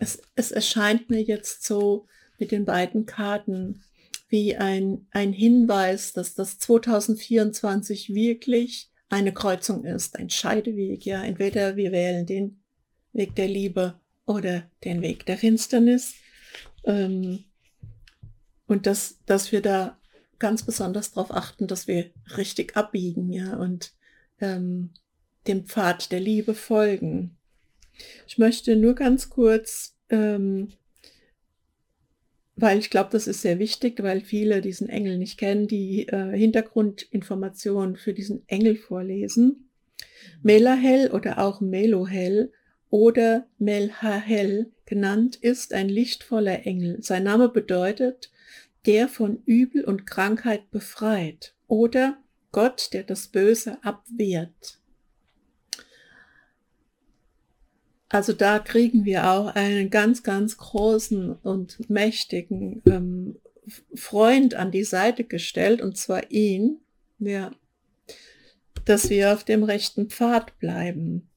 Es, es erscheint mir jetzt so mit den beiden Karten wie ein, ein Hinweis, dass das 2024 wirklich eine Kreuzung ist, ein Scheideweg. Ja, entweder wir wählen den Weg der Liebe oder den Weg der Finsternis. Ähm, und dass, dass wir da ganz besonders darauf achten, dass wir richtig abbiegen, ja, und ähm, dem Pfad der Liebe folgen. Ich möchte nur ganz kurz ähm, weil ich glaube, das ist sehr wichtig, weil viele diesen Engel nicht kennen, die äh, Hintergrundinformationen für diesen Engel vorlesen. Melahel oder auch Melohel oder Melhahel genannt ist ein lichtvoller Engel. Sein Name bedeutet, der von Übel und Krankheit befreit oder Gott, der das Böse abwehrt. Also da kriegen wir auch einen ganz, ganz großen und mächtigen ähm, Freund an die Seite gestellt, und zwar ihn, ja, dass wir auf dem rechten Pfad bleiben.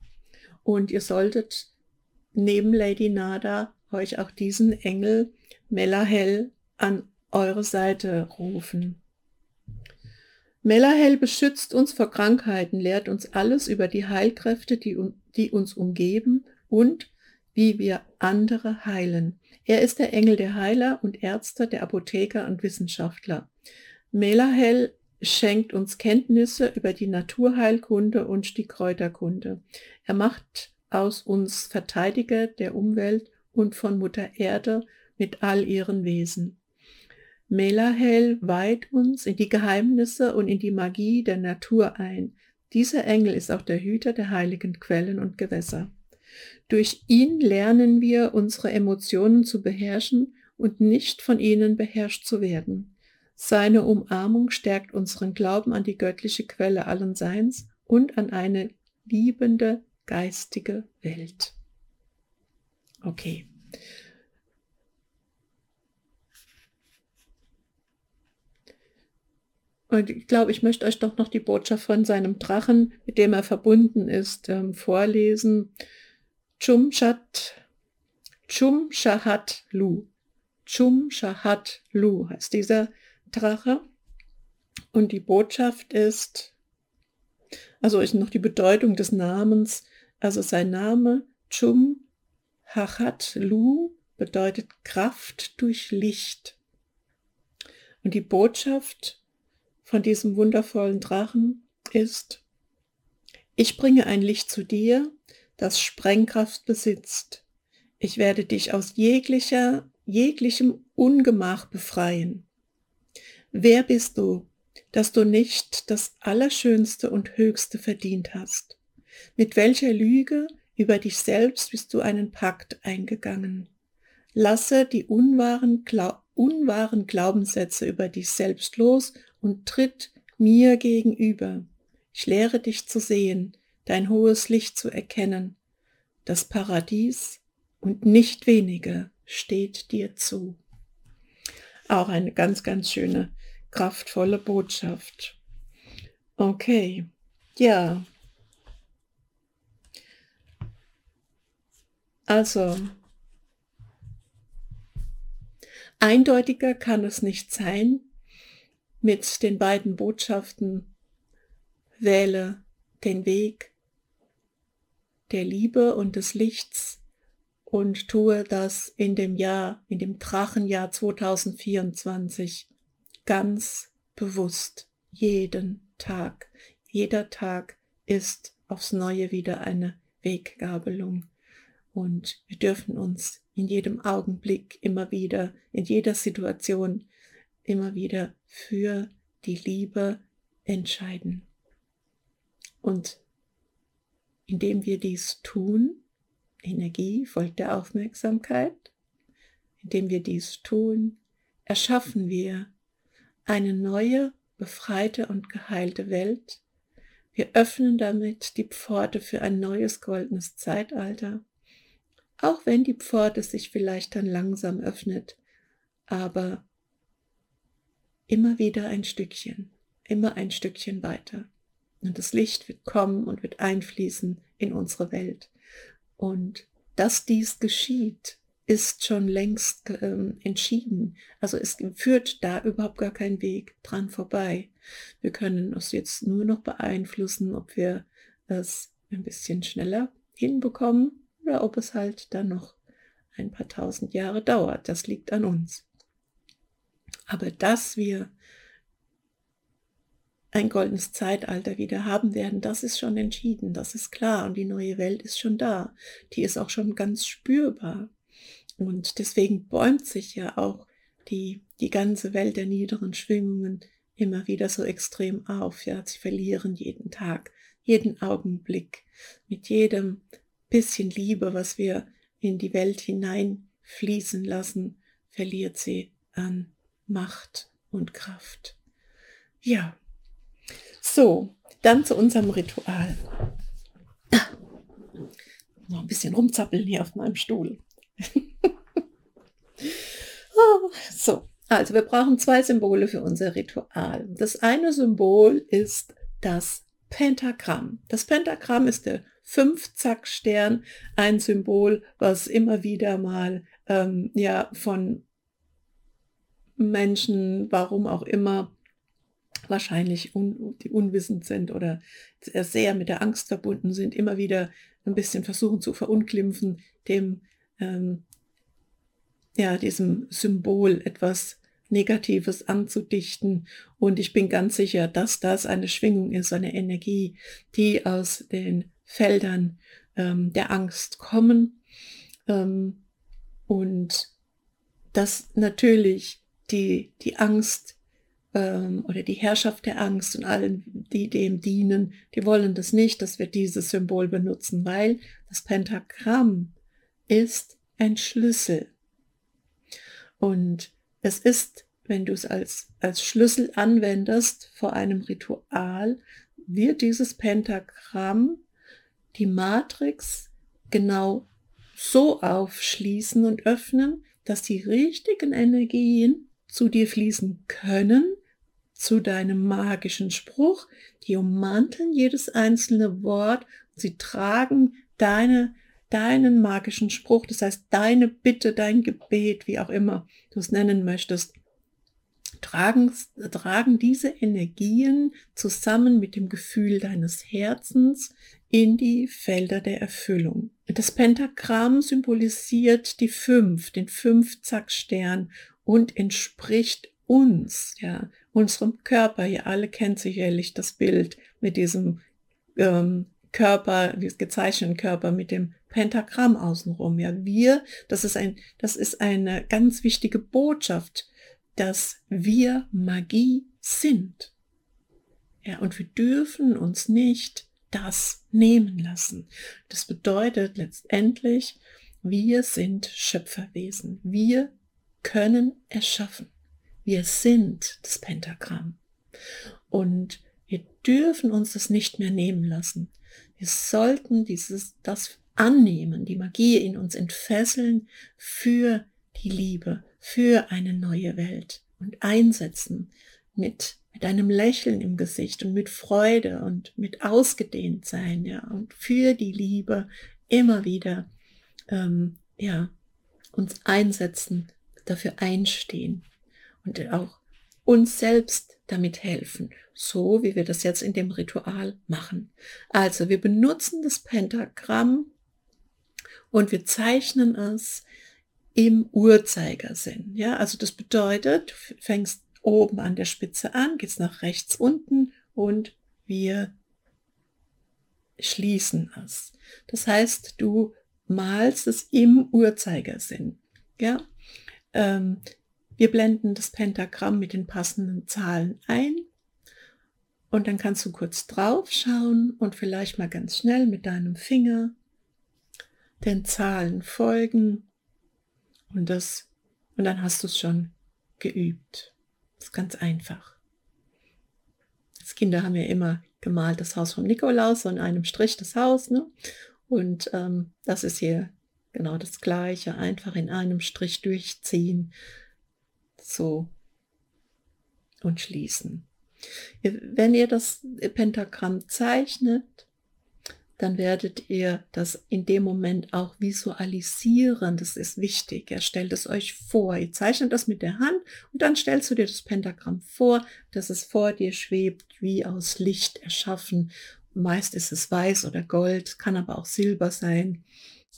Und ihr solltet neben Lady Nada euch auch diesen Engel Melahel an eure Seite rufen. Melahel beschützt uns vor Krankheiten, lehrt uns alles über die Heilkräfte, die, die uns umgeben und wie wir andere heilen. Er ist der Engel der Heiler und Ärzte, der Apotheker und Wissenschaftler. Melahel schenkt uns Kenntnisse über die Naturheilkunde und die Kräuterkunde. Er macht aus uns Verteidiger der Umwelt und von Mutter Erde mit all ihren Wesen. Melahel weiht uns in die Geheimnisse und in die Magie der Natur ein. Dieser Engel ist auch der Hüter der heiligen Quellen und Gewässer. Durch ihn lernen wir, unsere Emotionen zu beherrschen und nicht von ihnen beherrscht zu werden. Seine Umarmung stärkt unseren Glauben an die göttliche Quelle allen Seins und an eine liebende geistige Welt. Okay. Und ich glaube, ich möchte euch doch noch die Botschaft von seinem Drachen, mit dem er verbunden ist, ähm, vorlesen. Chumchat, Chumshahat Lu. Chumshahat Lu heißt dieser Drache. Und die Botschaft ist, also ist noch die Bedeutung des Namens, also sein Name Chum Hachat Lu bedeutet Kraft durch Licht. Und die Botschaft von diesem wundervollen Drachen ist, ich bringe ein Licht zu dir, das Sprengkraft besitzt. Ich werde dich aus jeglicher, jeglichem Ungemach befreien. Wer bist du, dass du nicht das Allerschönste und Höchste verdient hast? Mit welcher Lüge über dich selbst bist du einen Pakt eingegangen? Lasse die unwahren, Glau unwahren Glaubenssätze über dich selbst los und tritt mir gegenüber. Ich lehre dich zu sehen, dein hohes Licht zu erkennen. Das Paradies und nicht weniger steht dir zu. Auch eine ganz, ganz schöne, kraftvolle Botschaft. Okay, ja. Also, eindeutiger kann es nicht sein mit den beiden Botschaften, wähle den Weg der Liebe und des Lichts und tue das in dem Jahr, in dem Drachenjahr 2024 ganz bewusst, jeden Tag. Jeder Tag ist aufs Neue wieder eine Weggabelung. Und wir dürfen uns in jedem Augenblick immer wieder, in jeder Situation immer wieder für die Liebe entscheiden. Und indem wir dies tun, Energie folgt der Aufmerksamkeit, indem wir dies tun, erschaffen wir eine neue, befreite und geheilte Welt. Wir öffnen damit die Pforte für ein neues goldenes Zeitalter, auch wenn die Pforte sich vielleicht dann langsam öffnet, aber immer wieder ein Stückchen, immer ein Stückchen weiter. Und das Licht wird kommen und wird einfließen in unsere Welt. Und dass dies geschieht, ist schon längst ähm, entschieden. Also es führt da überhaupt gar kein Weg dran vorbei. Wir können uns jetzt nur noch beeinflussen, ob wir es ein bisschen schneller hinbekommen oder ob es halt dann noch ein paar tausend Jahre dauert. Das liegt an uns. Aber dass wir ein goldenes Zeitalter wieder haben werden, das ist schon entschieden, das ist klar und die neue Welt ist schon da. Die ist auch schon ganz spürbar. Und deswegen bäumt sich ja auch die, die ganze Welt der niederen Schwingungen immer wieder so extrem auf. Ja, sie verlieren jeden Tag, jeden Augenblick. Mit jedem bisschen Liebe, was wir in die Welt hineinfließen lassen, verliert sie an Macht und Kraft. Ja, so, dann zu unserem Ritual. Ah, noch ein bisschen rumzappeln hier auf meinem Stuhl. oh, so, also wir brauchen zwei Symbole für unser Ritual. Das eine Symbol ist das Pentagramm. Das Pentagramm ist der Fünf-Zack-Stern, ein Symbol, was immer wieder mal ähm, ja von Menschen, warum auch immer, wahrscheinlich un, die unwissend sind oder sehr mit der Angst verbunden sind, immer wieder ein bisschen versuchen zu verunglimpfen, dem ähm, ja diesem Symbol etwas Negatives anzudichten. Und ich bin ganz sicher, dass das eine Schwingung ist, eine Energie, die aus den Feldern ähm, der Angst kommen. Ähm, und dass natürlich die, die Angst ähm, oder die Herrschaft der Angst und allen, die dem dienen, die wollen das nicht, dass wir dieses Symbol benutzen, weil das Pentagramm ist ein Schlüssel. Und es ist, wenn du es als, als Schlüssel anwendest vor einem Ritual, wird dieses Pentagramm die Matrix genau so aufschließen und öffnen, dass die richtigen Energien zu dir fließen können, zu deinem magischen Spruch, die ummanteln jedes einzelne Wort, sie tragen deine deinen magischen Spruch, das heißt deine Bitte, dein Gebet, wie auch immer du es nennen möchtest, tragen, tragen diese Energien zusammen mit dem Gefühl deines Herzens in die Felder der Erfüllung. Das Pentagramm symbolisiert die fünf, den Fünf-Zack-Stern und entspricht uns, ja, unserem Körper. Ihr alle kennt sicherlich das Bild mit diesem ähm, Körper, diesem gezeichneten Körper mit dem Pentagramm außenrum. Ja, wir, das ist ein, das ist eine ganz wichtige Botschaft, dass wir Magie sind. Ja, und wir dürfen uns nicht das nehmen lassen. Das bedeutet letztendlich, wir sind Schöpferwesen. Wir können erschaffen. Wir sind das Pentagramm. Und wir dürfen uns das nicht mehr nehmen lassen. Wir sollten dieses, das annehmen, die Magie in uns entfesseln für die Liebe, für eine neue Welt und einsetzen mit, mit einem Lächeln im Gesicht und mit Freude und mit ausgedehnt sein, ja, und für die Liebe immer wieder, ähm, ja, uns einsetzen, dafür einstehen und auch uns selbst damit helfen, so wie wir das jetzt in dem Ritual machen. Also wir benutzen das Pentagramm und wir zeichnen es im Uhrzeigersinn. Ja, also das bedeutet, du fängst oben an der Spitze an, gehst nach rechts unten und wir schließen es. Das heißt, du malst es im Uhrzeigersinn. Ja, ähm, wir blenden das Pentagramm mit den passenden Zahlen ein und dann kannst du kurz drauf schauen und vielleicht mal ganz schnell mit deinem Finger den Zahlen folgen und das und dann hast du es schon geübt. Das ist ganz einfach. Als Kinder haben wir immer gemalt das Haus vom Nikolaus und einem Strich das Haus. Ne? Und ähm, das ist hier genau das Gleiche. Einfach in einem Strich durchziehen. So. Und schließen. Wenn ihr das Pentagramm zeichnet, dann werdet ihr das in dem Moment auch visualisieren. Das ist wichtig. Ihr stellt es euch vor. Ihr zeichnet das mit der Hand und dann stellst du dir das Pentagramm vor, dass es vor dir schwebt, wie aus Licht erschaffen. Meist ist es weiß oder gold, kann aber auch Silber sein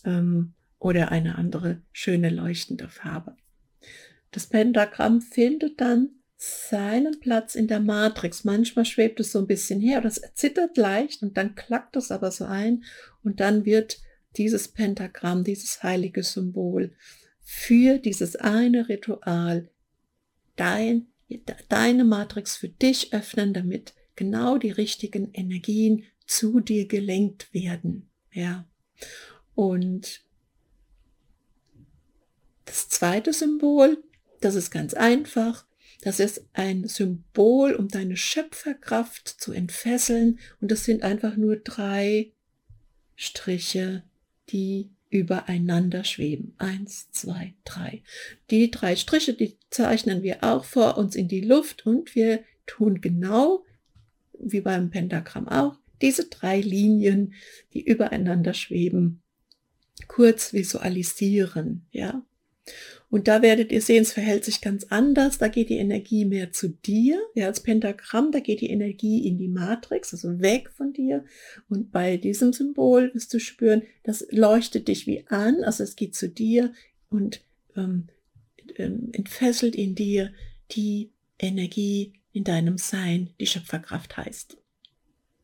ähm, oder eine andere schöne leuchtende Farbe. Das Pentagramm findet dann seinen Platz in der Matrix. Manchmal schwebt es so ein bisschen her, das zittert leicht und dann klackt es aber so ein und dann wird dieses Pentagramm, dieses heilige Symbol für dieses eine Ritual dein, deine Matrix für dich öffnen, damit genau die richtigen Energien zu dir gelenkt werden. Ja. Und das zweite Symbol, das ist ganz einfach. Das ist ein Symbol, um deine Schöpferkraft zu entfesseln. Und das sind einfach nur drei Striche, die übereinander schweben. Eins, zwei, drei. Die drei Striche, die zeichnen wir auch vor uns in die Luft und wir tun genau wie beim Pentagramm auch diese drei Linien, die übereinander schweben, kurz visualisieren, ja. Und da werdet ihr sehen, es verhält sich ganz anders. Da geht die Energie mehr zu dir. Ja, als Pentagramm, da geht die Energie in die Matrix, also weg von dir. Und bei diesem Symbol wirst du spüren, das leuchtet dich wie an. Also es geht zu dir und ähm, ähm, entfesselt in dir die Energie in deinem Sein, die Schöpferkraft heißt.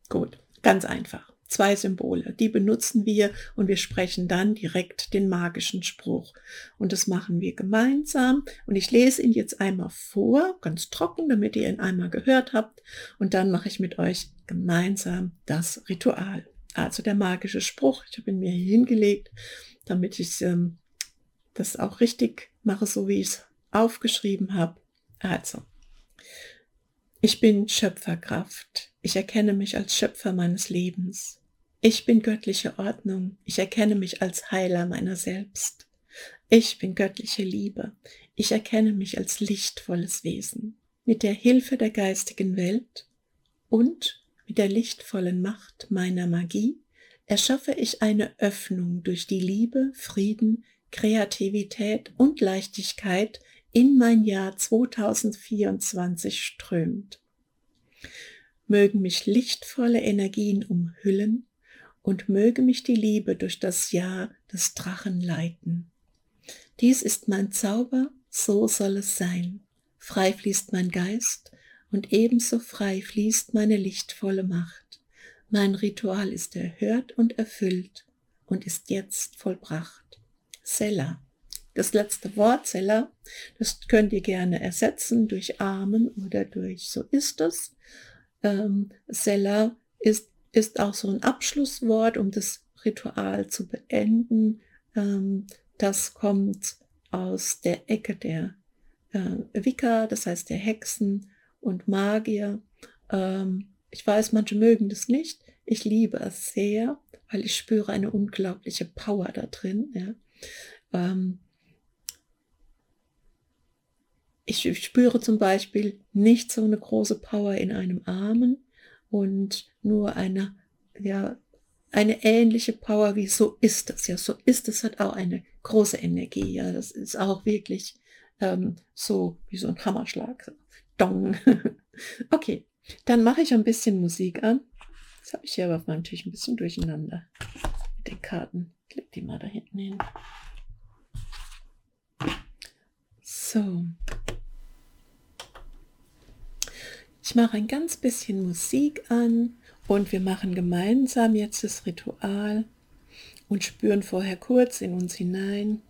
Gut, ganz einfach zwei Symbole. Die benutzen wir und wir sprechen dann direkt den magischen Spruch. Und das machen wir gemeinsam. Und ich lese ihn jetzt einmal vor, ganz trocken, damit ihr ihn einmal gehört habt. Und dann mache ich mit euch gemeinsam das Ritual. Also der magische Spruch. Ich habe ihn mir hier hingelegt, damit ich ähm, das auch richtig mache, so wie ich es aufgeschrieben habe. Also, ich bin Schöpferkraft. Ich erkenne mich als Schöpfer meines Lebens. Ich bin göttliche Ordnung. Ich erkenne mich als Heiler meiner selbst. Ich bin göttliche Liebe. Ich erkenne mich als lichtvolles Wesen. Mit der Hilfe der geistigen Welt und mit der lichtvollen Macht meiner Magie erschaffe ich eine Öffnung durch die Liebe, Frieden, Kreativität und Leichtigkeit in mein Jahr 2024 strömt. Mögen mich lichtvolle Energien umhüllen und möge mich die Liebe durch das Jahr des Drachen leiten. Dies ist mein Zauber, so soll es sein. Frei fließt mein Geist und ebenso frei fließt meine lichtvolle Macht. Mein Ritual ist erhört und erfüllt und ist jetzt vollbracht. Selah. Das letzte Wort, Seller, das könnt ihr gerne ersetzen durch Amen oder durch so ist es. Ähm, ist, ist auch so ein Abschlusswort, um das Ritual zu beenden. Ähm, das kommt aus der Ecke der äh, Wicca, das heißt der Hexen und Magier. Ähm, ich weiß, manche mögen das nicht. Ich liebe es sehr, weil ich spüre eine unglaubliche Power da drin. Ja. Ähm, ich spüre zum Beispiel nicht so eine große Power in einem Armen und nur eine, ja, eine ähnliche Power wie so ist es. Ja, so ist es hat auch eine große Energie. Ja, das ist auch wirklich ähm, so wie so ein Hammerschlag. Dong. okay, dann mache ich ein bisschen Musik an. Das habe ich hier aber auf meinem Tisch ein bisschen durcheinander mit den Karten. Leg die mal da hinten hin. So. Ich mache ein ganz bisschen Musik an und wir machen gemeinsam jetzt das Ritual und spüren vorher kurz in uns hinein.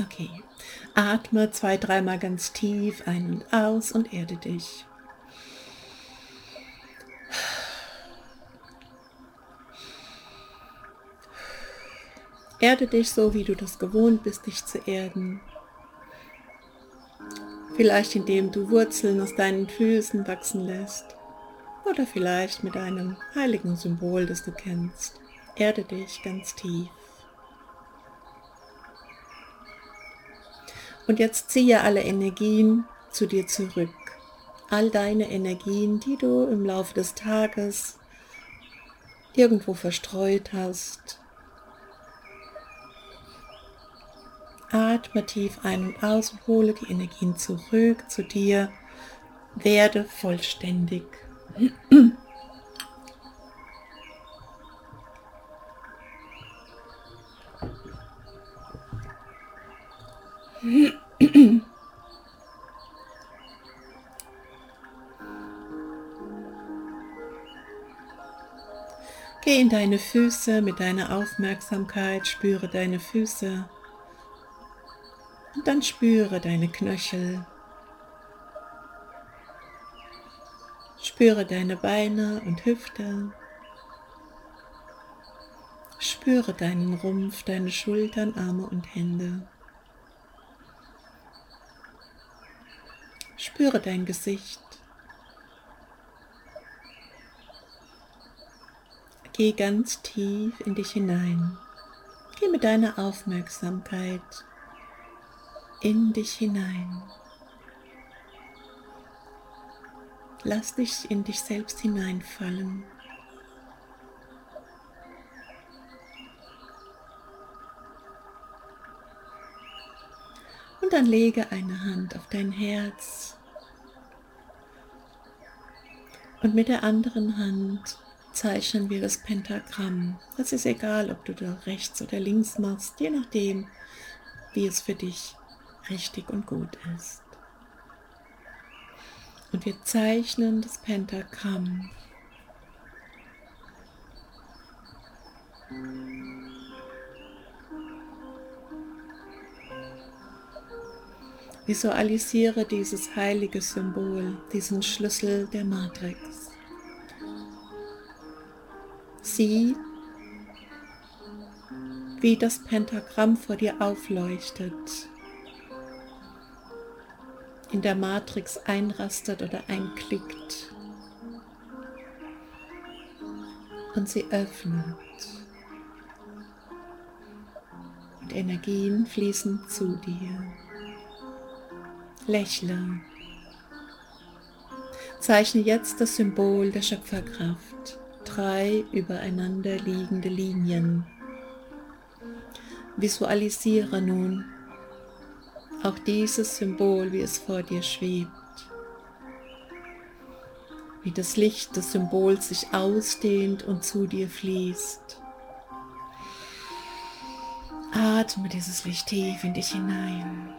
Okay. Atme zwei, dreimal ganz tief ein und aus und erde dich. Erde dich so, wie du das gewohnt bist, dich zu erden. Vielleicht indem du Wurzeln aus deinen Füßen wachsen lässt. Oder vielleicht mit einem heiligen Symbol, das du kennst. Erde dich ganz tief. Und jetzt ziehe alle Energien zu dir zurück. All deine Energien, die du im Laufe des Tages irgendwo verstreut hast. Atme tief ein und aus und hole die Energien zurück zu dir. Werde vollständig. Geh in deine Füße mit deiner Aufmerksamkeit, spüre deine Füße und dann spüre deine Knöchel. Spüre deine Beine und Hüfte. Spüre deinen Rumpf, deine Schultern, Arme und Hände. Spüre dein Gesicht. Geh ganz tief in dich hinein. Geh mit deiner Aufmerksamkeit in dich hinein. Lass dich in dich selbst hineinfallen. Und dann lege eine Hand auf dein Herz und mit der anderen Hand zeichnen wir das Pentagramm. Das ist egal, ob du da rechts oder links machst, je nachdem, wie es für dich richtig und gut ist. Und wir zeichnen das Pentagramm. Visualisiere dieses heilige Symbol, diesen Schlüssel der Matrix. Sieh, wie das Pentagramm vor dir aufleuchtet, in der Matrix einrastet oder einklickt und sie öffnet. Und Energien fließen zu dir. Lächle. Zeichne jetzt das Symbol der Schöpferkraft. Drei übereinander liegende Linien. Visualisiere nun auch dieses Symbol, wie es vor dir schwebt. Wie das Licht des Symbols sich ausdehnt und zu dir fließt. Atme dieses Licht tief in dich hinein.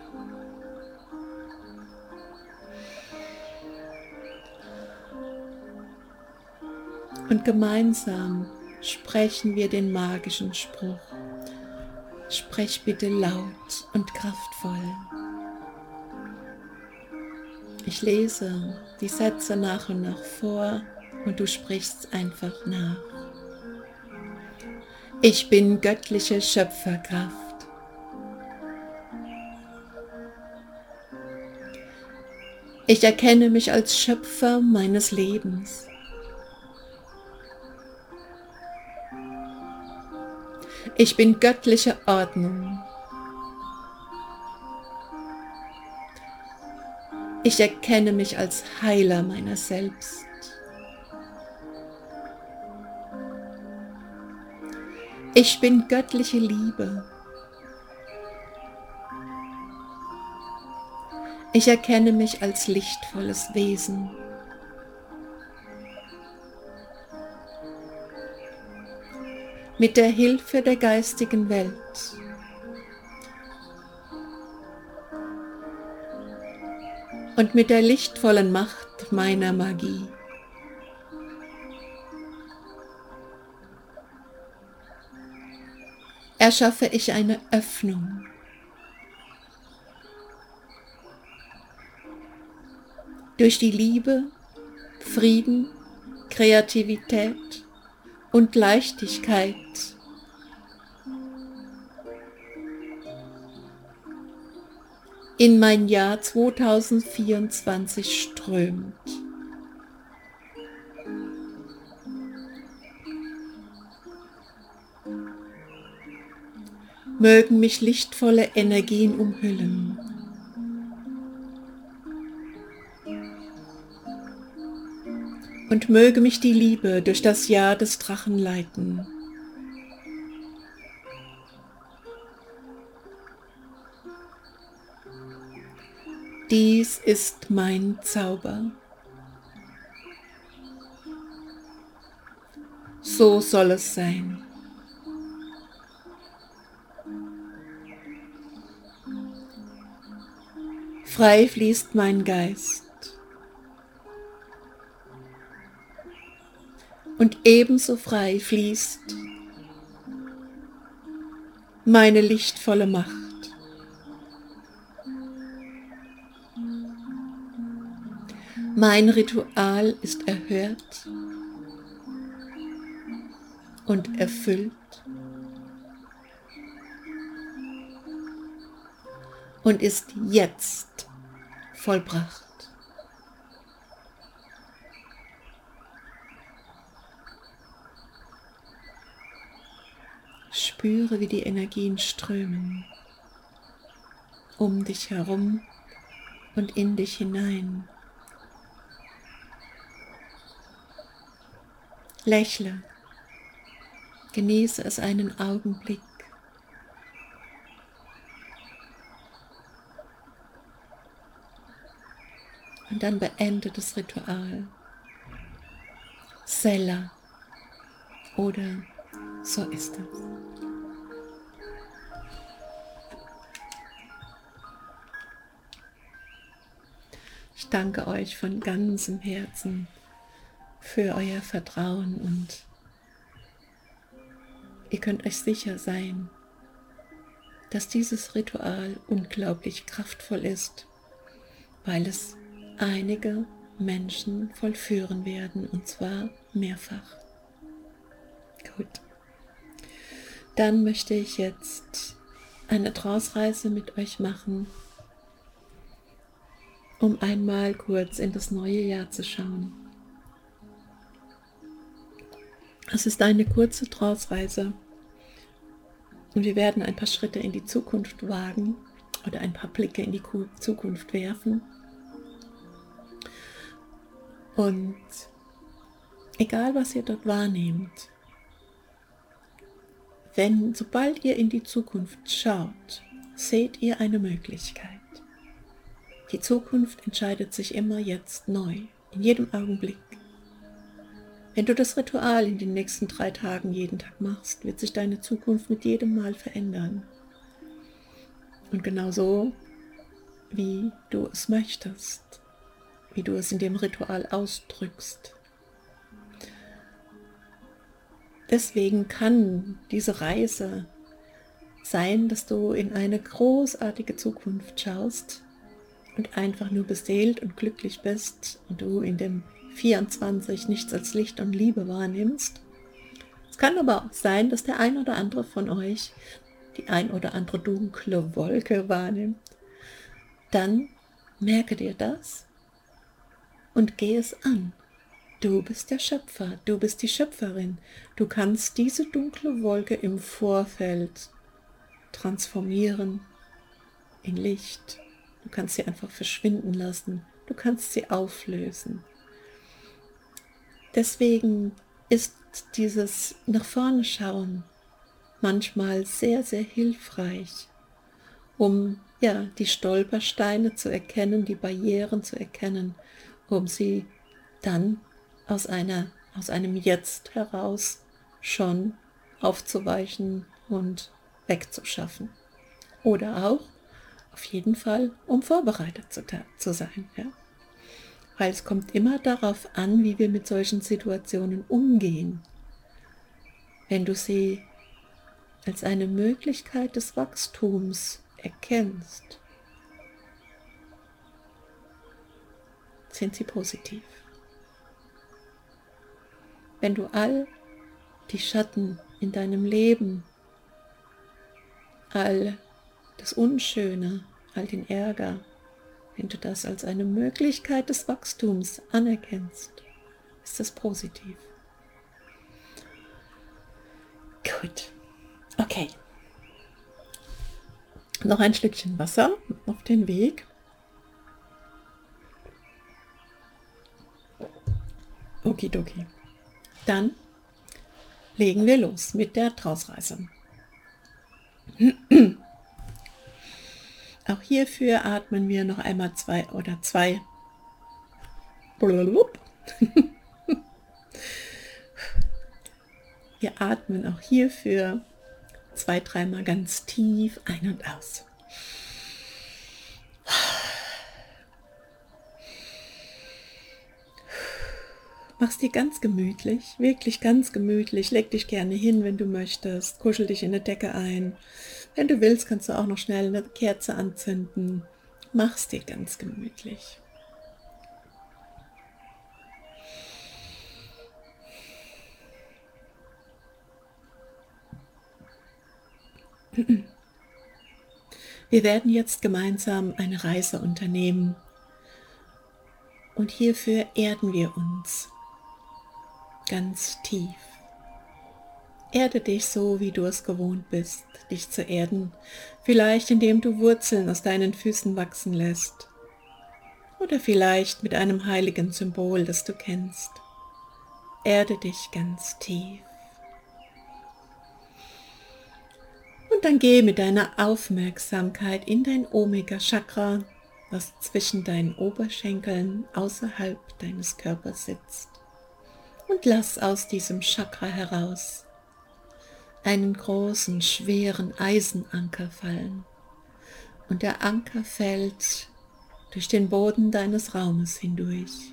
Und gemeinsam sprechen wir den magischen Spruch. Sprech bitte laut und kraftvoll. Ich lese die Sätze nach und nach vor und du sprichst einfach nach. Ich bin göttliche Schöpferkraft. Ich erkenne mich als Schöpfer meines Lebens. Ich bin göttliche Ordnung. Ich erkenne mich als Heiler meiner selbst. Ich bin göttliche Liebe. Ich erkenne mich als lichtvolles Wesen. Mit der Hilfe der geistigen Welt. Und mit der lichtvollen Macht meiner Magie. erschaffe ich eine Öffnung. Durch die Liebe, Frieden, Kreativität und Leichtigkeit. in mein Jahr 2024 strömt. Mögen mich lichtvolle Energien umhüllen. Und möge mich die Liebe durch das Jahr des Drachen leiten. Dies ist mein Zauber. So soll es sein. Frei fließt mein Geist. Und ebenso frei fließt meine lichtvolle Macht. Mein Ritual ist erhört und erfüllt und ist jetzt vollbracht. Spüre, wie die Energien strömen um dich herum und in dich hinein. Lächle, genieße es einen Augenblick. Und dann beende das Ritual. Sella oder so ist es. Ich danke euch von ganzem Herzen für euer Vertrauen und ihr könnt euch sicher sein, dass dieses Ritual unglaublich kraftvoll ist, weil es einige Menschen vollführen werden und zwar mehrfach. Gut. Dann möchte ich jetzt eine Trance-Reise mit euch machen, um einmal kurz in das neue Jahr zu schauen. Es ist eine kurze Trance-Reise und wir werden ein paar Schritte in die Zukunft wagen oder ein paar Blicke in die Zukunft werfen. Und egal was ihr dort wahrnehmt, wenn, sobald ihr in die Zukunft schaut, seht ihr eine Möglichkeit. Die Zukunft entscheidet sich immer jetzt neu, in jedem Augenblick. Wenn du das Ritual in den nächsten drei Tagen jeden Tag machst, wird sich deine Zukunft mit jedem Mal verändern. Und genau so, wie du es möchtest, wie du es in dem Ritual ausdrückst. Deswegen kann diese Reise sein, dass du in eine großartige Zukunft schaust und einfach nur beseelt und glücklich bist und du in dem 24 nichts als Licht und Liebe wahrnimmst. Es kann aber auch sein, dass der ein oder andere von euch die ein oder andere dunkle Wolke wahrnimmt. Dann merke dir das und geh es an. Du bist der Schöpfer, du bist die Schöpferin. Du kannst diese dunkle Wolke im Vorfeld transformieren in Licht. Du kannst sie einfach verschwinden lassen. Du kannst sie auflösen. Deswegen ist dieses nach vorne schauen manchmal sehr, sehr hilfreich, um ja, die Stolpersteine zu erkennen, die Barrieren zu erkennen, um sie dann aus, einer, aus einem Jetzt heraus schon aufzuweichen und wegzuschaffen. Oder auch auf jeden Fall, um vorbereitet zu, zu sein. Ja? Weil es kommt immer darauf an, wie wir mit solchen Situationen umgehen. Wenn du sie als eine Möglichkeit des Wachstums erkennst, sind sie positiv wenn du all die Schatten in deinem Leben, all das Unschöne, all den Ärger, wenn du das als eine Möglichkeit des Wachstums anerkennst, ist das positiv. Gut. Okay. Noch ein Stückchen Wasser auf den Weg. Okidoki. Dann legen wir los mit der Trausreise. Auch hierfür atmen wir noch einmal zwei oder zwei. Wir atmen auch hierfür zwei, dreimal ganz tief ein und aus. Mach's dir ganz gemütlich, wirklich ganz gemütlich. Leg dich gerne hin, wenn du möchtest. Kuschel dich in eine Decke ein. Wenn du willst, kannst du auch noch schnell eine Kerze anzünden. Mach's dir ganz gemütlich. Wir werden jetzt gemeinsam eine Reise unternehmen und hierfür erden wir uns ganz tief. Erde dich so, wie du es gewohnt bist, dich zu erden, vielleicht indem du Wurzeln aus deinen Füßen wachsen lässt oder vielleicht mit einem heiligen Symbol, das du kennst. Erde dich ganz tief. Und dann geh mit deiner Aufmerksamkeit in dein Omega-Chakra, was zwischen deinen Oberschenkeln außerhalb deines Körpers sitzt. Und lass aus diesem Chakra heraus einen großen, schweren Eisenanker fallen. Und der Anker fällt durch den Boden deines Raumes hindurch.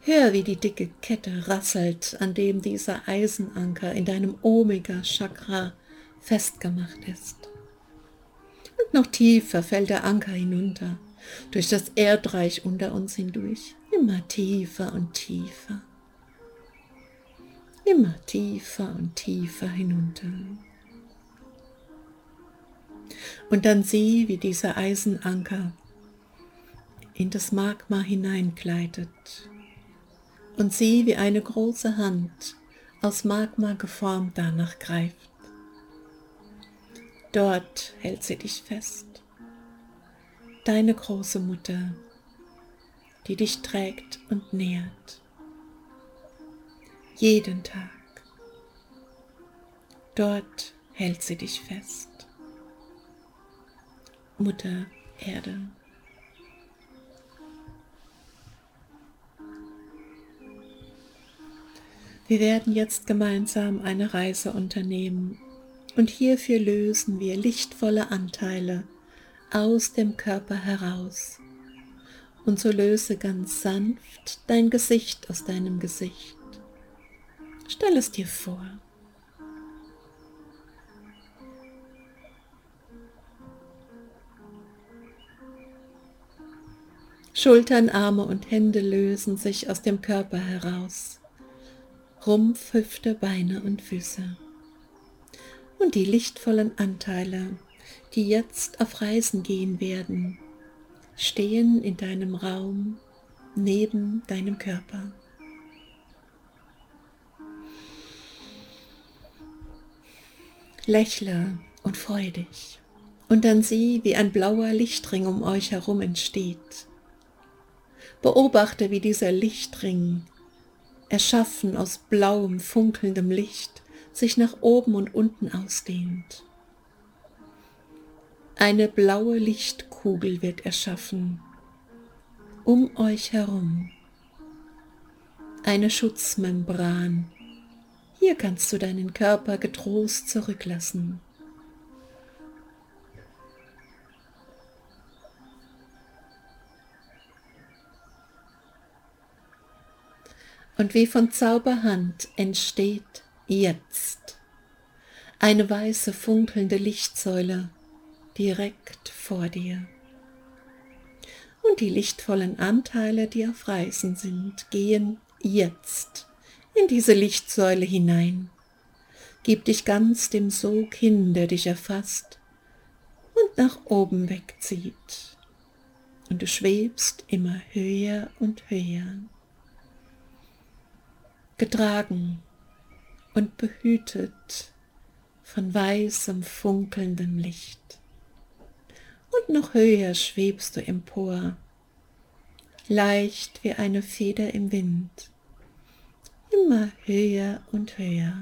Hör, wie die dicke Kette rasselt, an dem dieser Eisenanker in deinem Omega-Chakra festgemacht ist. Und noch tiefer fällt der Anker hinunter, durch das Erdreich unter uns hindurch, immer tiefer und tiefer, immer tiefer und tiefer hinunter. Und dann sieh, wie dieser Eisenanker in das Magma hineingleitet. Und sieh, wie eine große Hand aus Magma geformt danach greift. Dort hält sie dich fest. Deine große Mutter, die dich trägt und nährt. Jeden Tag. Dort hält sie dich fest. Mutter Erde. Wir werden jetzt gemeinsam eine Reise unternehmen und hierfür lösen wir lichtvolle Anteile aus dem Körper heraus. Und so löse ganz sanft dein Gesicht aus deinem Gesicht. Stell es dir vor. Schultern, Arme und Hände lösen sich aus dem Körper heraus. Rumpf, Hüfte, Beine und Füße. Und die lichtvollen Anteile, die jetzt auf Reisen gehen werden, stehen in deinem Raum neben deinem Körper. Lächle und freu dich. Und dann sieh, wie ein blauer Lichtring um euch herum entsteht Beobachte, wie dieser Lichtring, erschaffen aus blauem, funkelndem Licht, sich nach oben und unten ausdehnt. Eine blaue Lichtkugel wird erschaffen, um euch herum. Eine Schutzmembran. Hier kannst du deinen Körper getrost zurücklassen. Und wie von Zauberhand entsteht jetzt eine weiße funkelnde Lichtsäule direkt vor dir. Und die lichtvollen Anteile, die auf Reisen sind, gehen jetzt in diese Lichtsäule hinein. Gib dich ganz dem Sog hin, der dich erfasst und nach oben wegzieht. Und du schwebst immer höher und höher getragen und behütet von weißem funkelndem Licht. Und noch höher schwebst du empor, leicht wie eine Feder im Wind, immer höher und höher.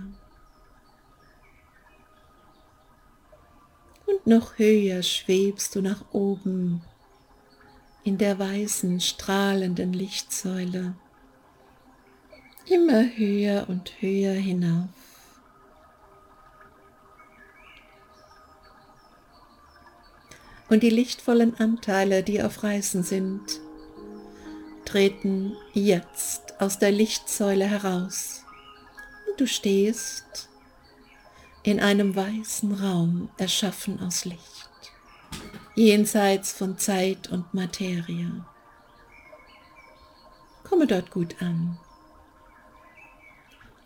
Und noch höher schwebst du nach oben in der weißen, strahlenden Lichtsäule immer höher und höher hinauf. Und die lichtvollen Anteile, die auf Reisen sind, treten jetzt aus der Lichtsäule heraus. Und du stehst in einem weißen Raum, erschaffen aus Licht, jenseits von Zeit und Materie. Komme dort gut an.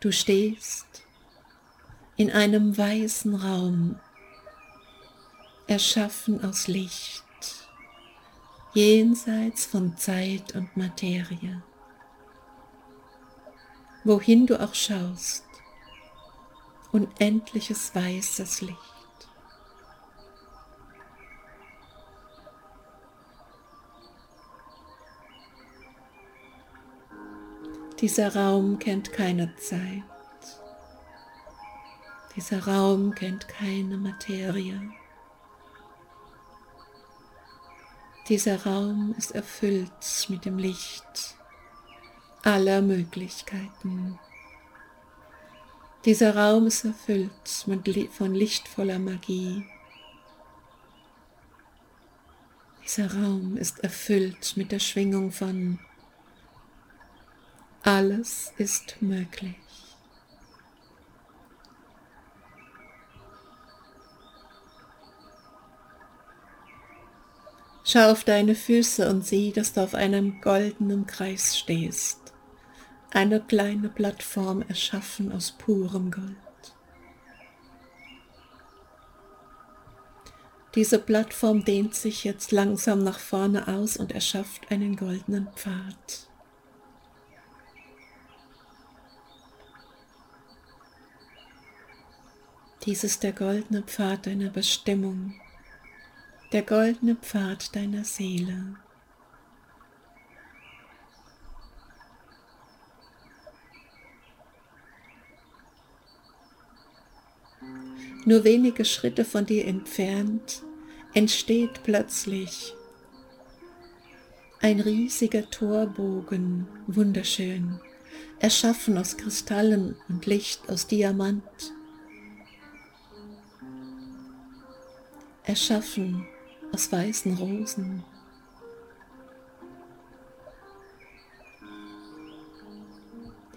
Du stehst in einem weißen Raum, erschaffen aus Licht, jenseits von Zeit und Materie. wohin du auch schaust, unendliches weißes Licht. Dieser Raum kennt keine Zeit. Dieser Raum kennt keine Materie. Dieser Raum ist erfüllt mit dem Licht aller Möglichkeiten. Dieser Raum ist erfüllt von lichtvoller Magie. Dieser Raum ist erfüllt mit der Schwingung von alles ist möglich. Schau auf deine Füße und sieh, dass du auf einem goldenen Kreis stehst. Eine kleine Plattform erschaffen aus purem Gold. Diese Plattform dehnt sich jetzt langsam nach vorne aus und erschafft einen goldenen Pfad. Dies ist der goldene Pfad deiner Bestimmung der goldene Pfad deiner Seele. Nur wenige Schritte von dir entfernt entsteht plötzlich ein riesiger Torbogen, wunderschön, erschaffen aus Kristallen und Licht aus Diamant, erschaffen aus weißen Rosen.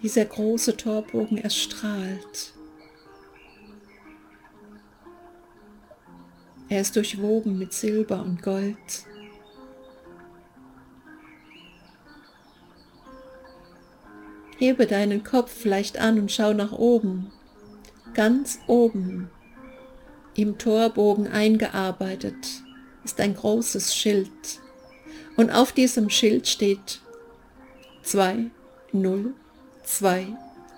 Dieser große Torbogen erstrahlt. Er ist durchwoben mit Silber und Gold. Hebe deinen Kopf vielleicht an und schau nach oben. Ganz oben, im Torbogen eingearbeitet, ist ein großes Schild und auf diesem Schild steht 2, 0, 2,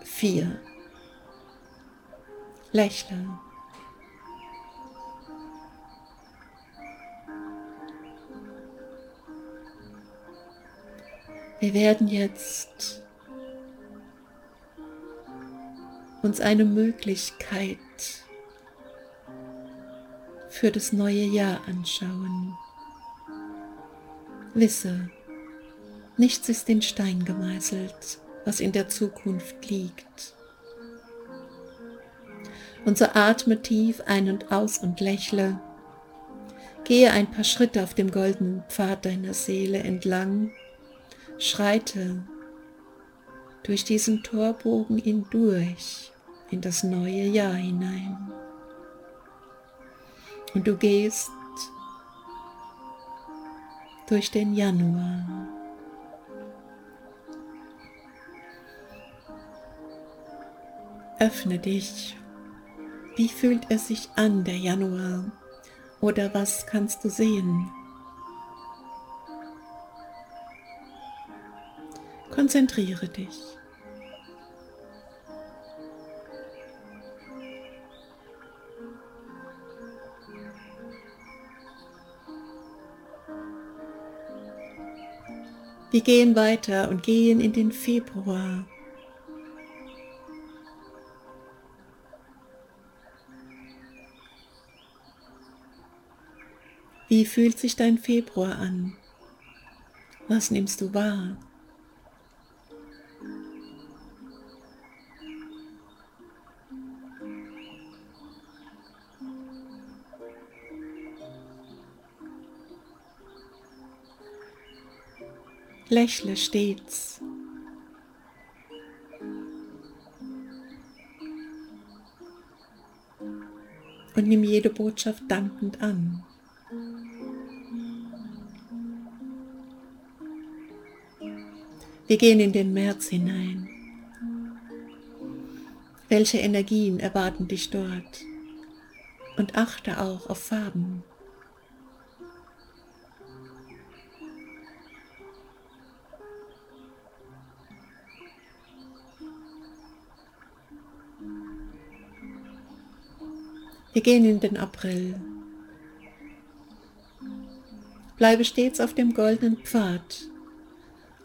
4. Lächle. Wir werden jetzt uns eine Möglichkeit für das neue Jahr anschauen. Wisse, nichts ist in Stein gemeißelt, was in der Zukunft liegt. Und so atme tief ein und aus und lächle. Gehe ein paar Schritte auf dem goldenen Pfad deiner Seele entlang. Schreite durch diesen Torbogen hindurch in das neue Jahr hinein. Und du gehst durch den Januar. Öffne dich. Wie fühlt es sich an, der Januar? Oder was kannst du sehen? Konzentriere dich. Wir gehen weiter und gehen in den Februar. Wie fühlt sich dein Februar an? Was nimmst du wahr? Lächle stets. Und nimm jede Botschaft dankend an. Wir gehen in den März hinein. Welche Energien erwarten dich dort? Und achte auch auf Farben. Wir gehen in den April. Bleibe stets auf dem goldenen Pfad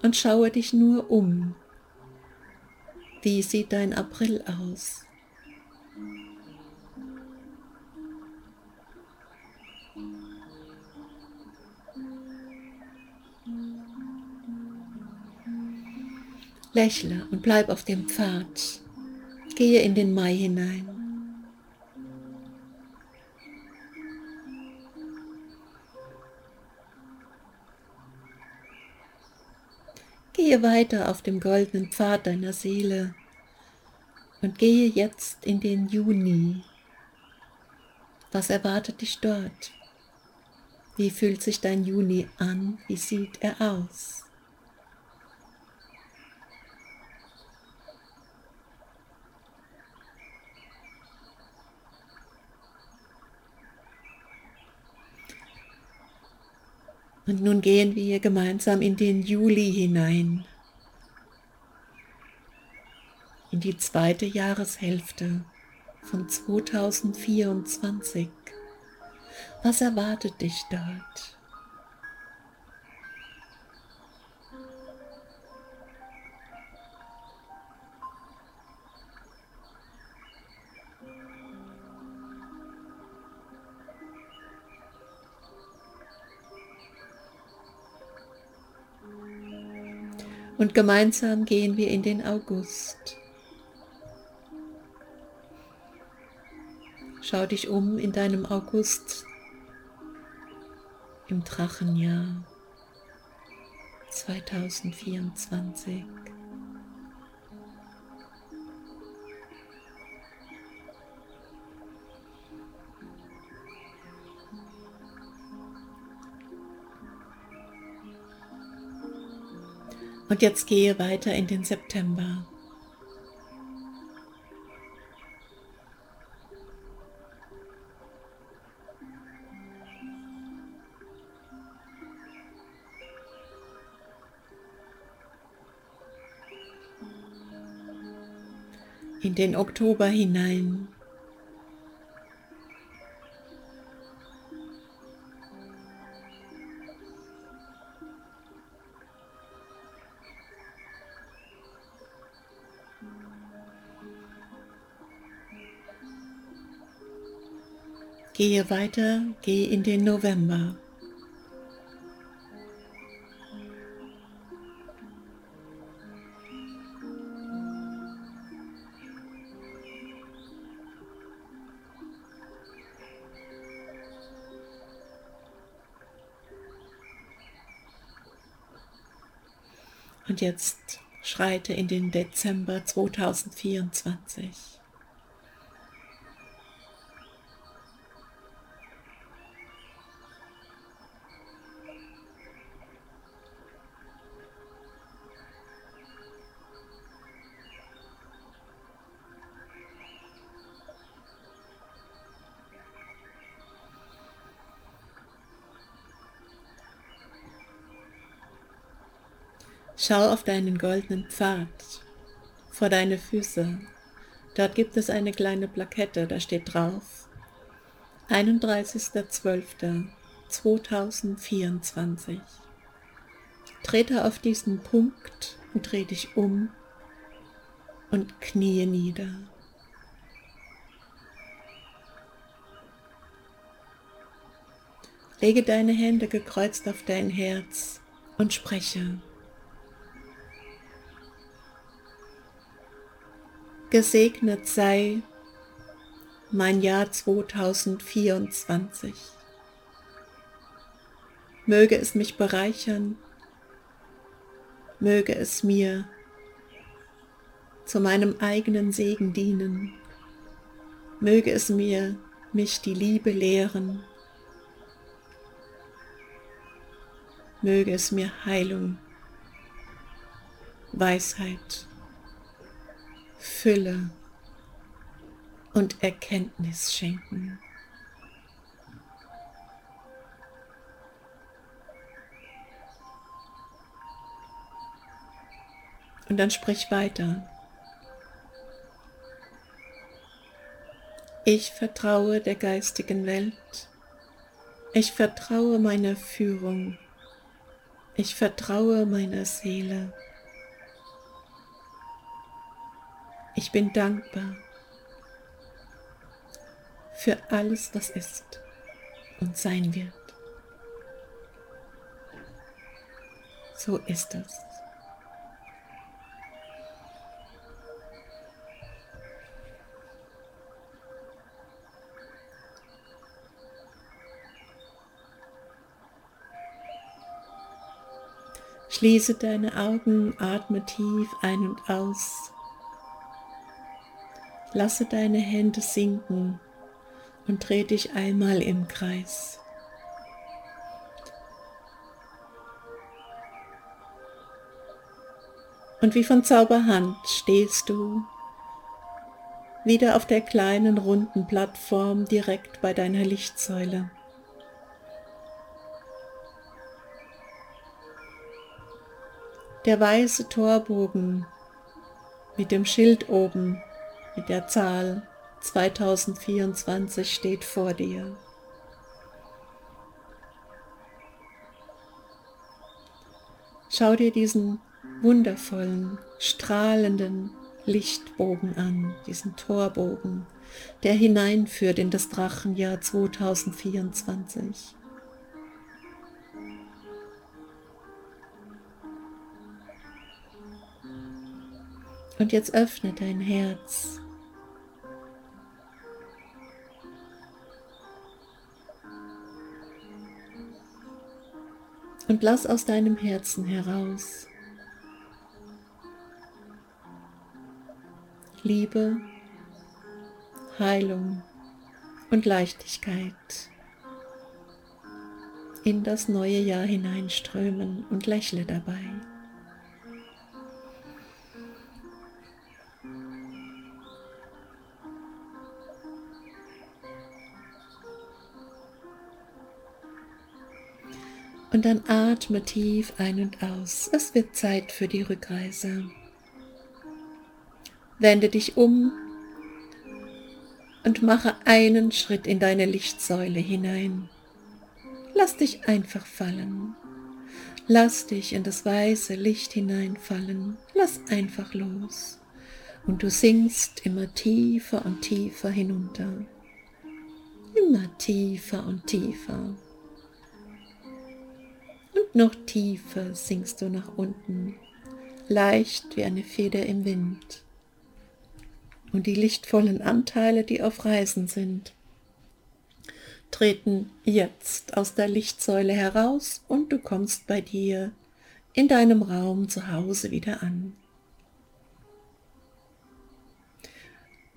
und schaue dich nur um. Wie sieht dein April aus? Lächle und bleib auf dem Pfad. Gehe in den Mai hinein. Gehe weiter auf dem goldenen Pfad deiner Seele und gehe jetzt in den Juni. Was erwartet dich dort? Wie fühlt sich dein Juni an? Wie sieht er aus? Und nun gehen wir gemeinsam in den Juli hinein, in die zweite Jahreshälfte von 2024. Was erwartet dich dort? Und gemeinsam gehen wir in den August. Schau dich um in deinem August im Drachenjahr 2024. Und jetzt gehe weiter in den September. in den Oktober hinein. Gehe weiter, gehe in den November. Und jetzt schreite in den Dezember 2024. Schau auf deinen goldenen Pfad vor deine Füße. Dort gibt es eine kleine Plakette, da steht drauf 31.12.2024. Trete auf diesen Punkt und dreh dich um und knie nieder. Lege deine Hände gekreuzt auf dein Herz und spreche. Gesegnet sei. Mein Jahr 2024. Möge es mich bereichern, möge es mir zu meinem eigenen Segen dienen, möge es mir mich die Liebe lehren, möge es mir Heilung, Weisheit, Fülle und Erkenntnis schenken. Und dann sprich weiter. Ich vertraue der geistigen Welt. Ich vertraue meiner Führung. Ich vertraue meiner Seele. Ich bin dankbar für alles, was ist und sein wird. So ist es. Schließe deine Augen, atme tief ein und aus. Lasse deine Hände sinken und dreh dich einmal im Kreis. Und wie von Zauberhand stehst du wieder auf der kleinen runden Plattform direkt bei deiner Lichtsäule. Der weiße Torbogen mit dem Schild oben mit der Zahl 2024 steht vor dir. Schau dir diesen wundervollen, strahlenden Lichtbogen an, diesen Torbogen, der hineinführt in das Drachenjahr 2024. Und jetzt öffne dein Herz. Und lass aus deinem Herzen heraus Liebe, Heilung und Leichtigkeit in das neue Jahr hineinströmen und lächle dabei. Und dann atme tief ein und aus. Es wird Zeit für die Rückreise. Wende dich um und mache einen Schritt in deine Lichtsäule hinein. Lass dich einfach fallen. Lass dich in das weiße Licht hineinfallen. Lass einfach los. Und du sinkst immer tiefer und tiefer hinunter. Immer tiefer und tiefer. Und noch tiefer sinkst du nach unten, leicht wie eine Feder im Wind. Und die lichtvollen Anteile, die auf Reisen sind, treten jetzt aus der Lichtsäule heraus und du kommst bei dir in deinem Raum zu Hause wieder an.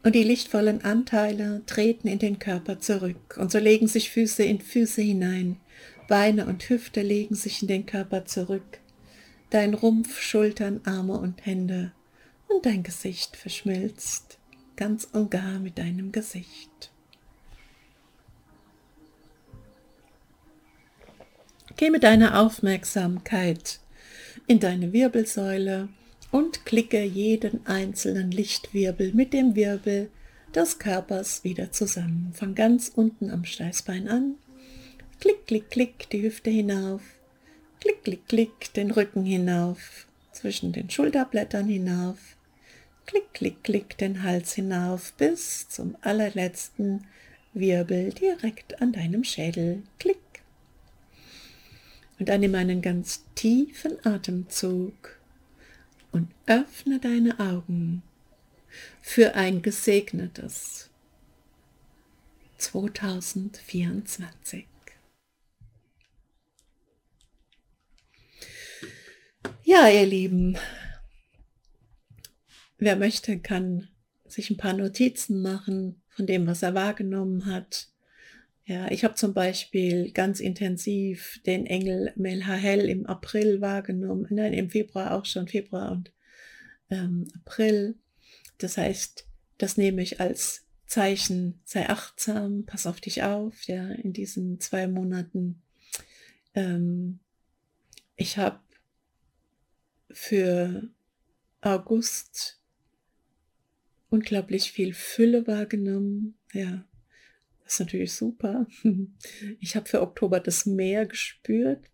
Und die lichtvollen Anteile treten in den Körper zurück und so legen sich Füße in Füße hinein Beine und Hüfte legen sich in den Körper zurück, dein Rumpf, Schultern, Arme und Hände und dein Gesicht verschmilzt ganz und gar mit deinem Gesicht. Geh mit deiner Aufmerksamkeit in deine Wirbelsäule und klicke jeden einzelnen Lichtwirbel mit dem Wirbel des Körpers wieder zusammen. Von ganz unten am Steißbein an Klick, klick, klick, die Hüfte hinauf. Klick, klick, klick, den Rücken hinauf. Zwischen den Schulterblättern hinauf. Klick, klick, klick, den Hals hinauf bis zum allerletzten Wirbel direkt an deinem Schädel. Klick. Und dann nimm einen ganz tiefen Atemzug und öffne deine Augen für ein gesegnetes 2024. Ja, ihr Lieben, wer möchte, kann sich ein paar Notizen machen von dem, was er wahrgenommen hat. Ja, ich habe zum Beispiel ganz intensiv den Engel Melhahel im April wahrgenommen, nein, im Februar auch schon, Februar und ähm, April. Das heißt, das nehme ich als Zeichen, sei achtsam, pass auf dich auf, ja, in diesen zwei Monaten. Ähm, ich habe für August unglaublich viel Fülle wahrgenommen. Ja, das ist natürlich super. Ich habe für Oktober das Meer gespürt.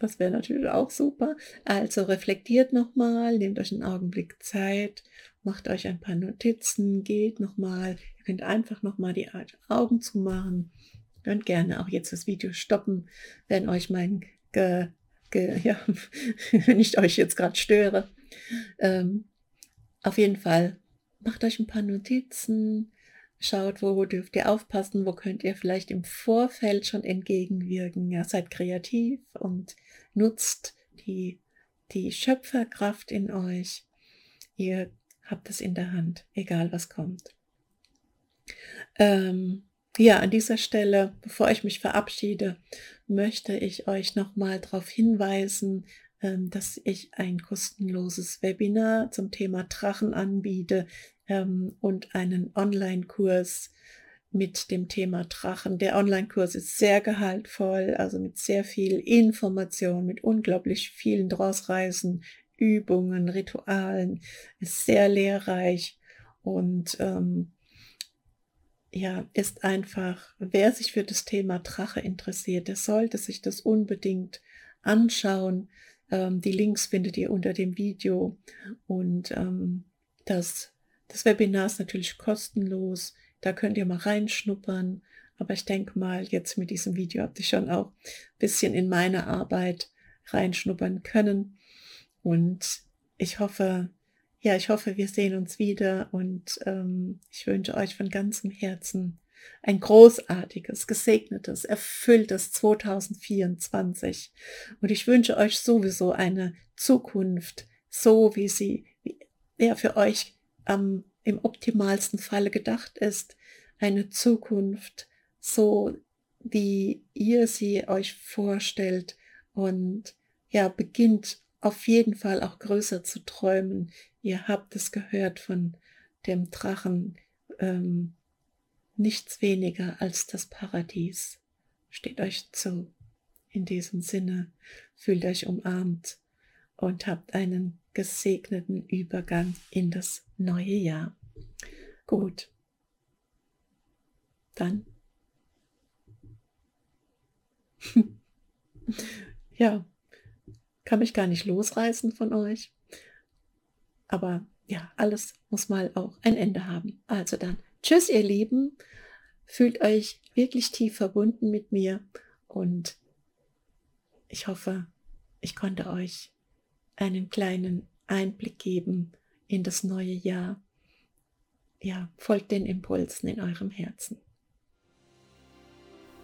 Das wäre natürlich auch super. Also reflektiert nochmal, nehmt euch einen Augenblick Zeit, macht euch ein paar Notizen, geht nochmal. Ihr könnt einfach nochmal die Augen zumachen. Könnt gerne auch jetzt das Video stoppen, wenn euch mein, ja, wenn ich euch jetzt gerade störe. Ähm, auf jeden Fall macht euch ein paar Notizen, Schaut, wo dürft ihr aufpassen, wo könnt ihr vielleicht im Vorfeld schon entgegenwirken. Ja, seid kreativ und nutzt die, die Schöpferkraft in euch. Ihr habt es in der Hand, egal was kommt. Ähm, ja, an dieser Stelle, bevor ich mich verabschiede, möchte ich euch nochmal darauf hinweisen, ähm, dass ich ein kostenloses Webinar zum Thema Drachen anbiete ähm, und einen Online-Kurs mit dem Thema Drachen. Der Online-Kurs ist sehr gehaltvoll, also mit sehr viel Information, mit unglaublich vielen Drausreisen, Übungen, Ritualen, ist sehr lehrreich und ähm, ja, ist einfach, wer sich für das Thema Drache interessiert, der sollte sich das unbedingt anschauen. Ähm, die Links findet ihr unter dem Video und ähm, das das Webinar ist natürlich kostenlos, da könnt ihr mal reinschnuppern. Aber ich denke mal, jetzt mit diesem Video habt ihr schon auch ein bisschen in meine Arbeit reinschnuppern können. Und ich hoffe, ja, ich hoffe, wir sehen uns wieder und ähm, ich wünsche euch von ganzem Herzen ein großartiges, gesegnetes, erfülltes 2024. Und ich wünsche euch sowieso eine Zukunft, so wie sie ja, für euch am, im optimalsten Falle gedacht ist, eine Zukunft so, wie ihr sie euch vorstellt und ja, beginnt auf jeden Fall auch größer zu träumen. Ihr habt es gehört von dem Drachen, ähm, nichts weniger als das Paradies. Steht euch zu. In diesem Sinne, fühlt euch umarmt und habt einen gesegneten Übergang in das neue Jahr. Gut. Dann. ja, kann mich gar nicht losreißen von euch. Aber ja, alles muss mal auch ein Ende haben. Also dann, tschüss ihr Lieben. Fühlt euch wirklich tief verbunden mit mir und ich hoffe, ich konnte euch einen kleinen Einblick geben in das neue Jahr. Ja, folgt den Impulsen in eurem Herzen.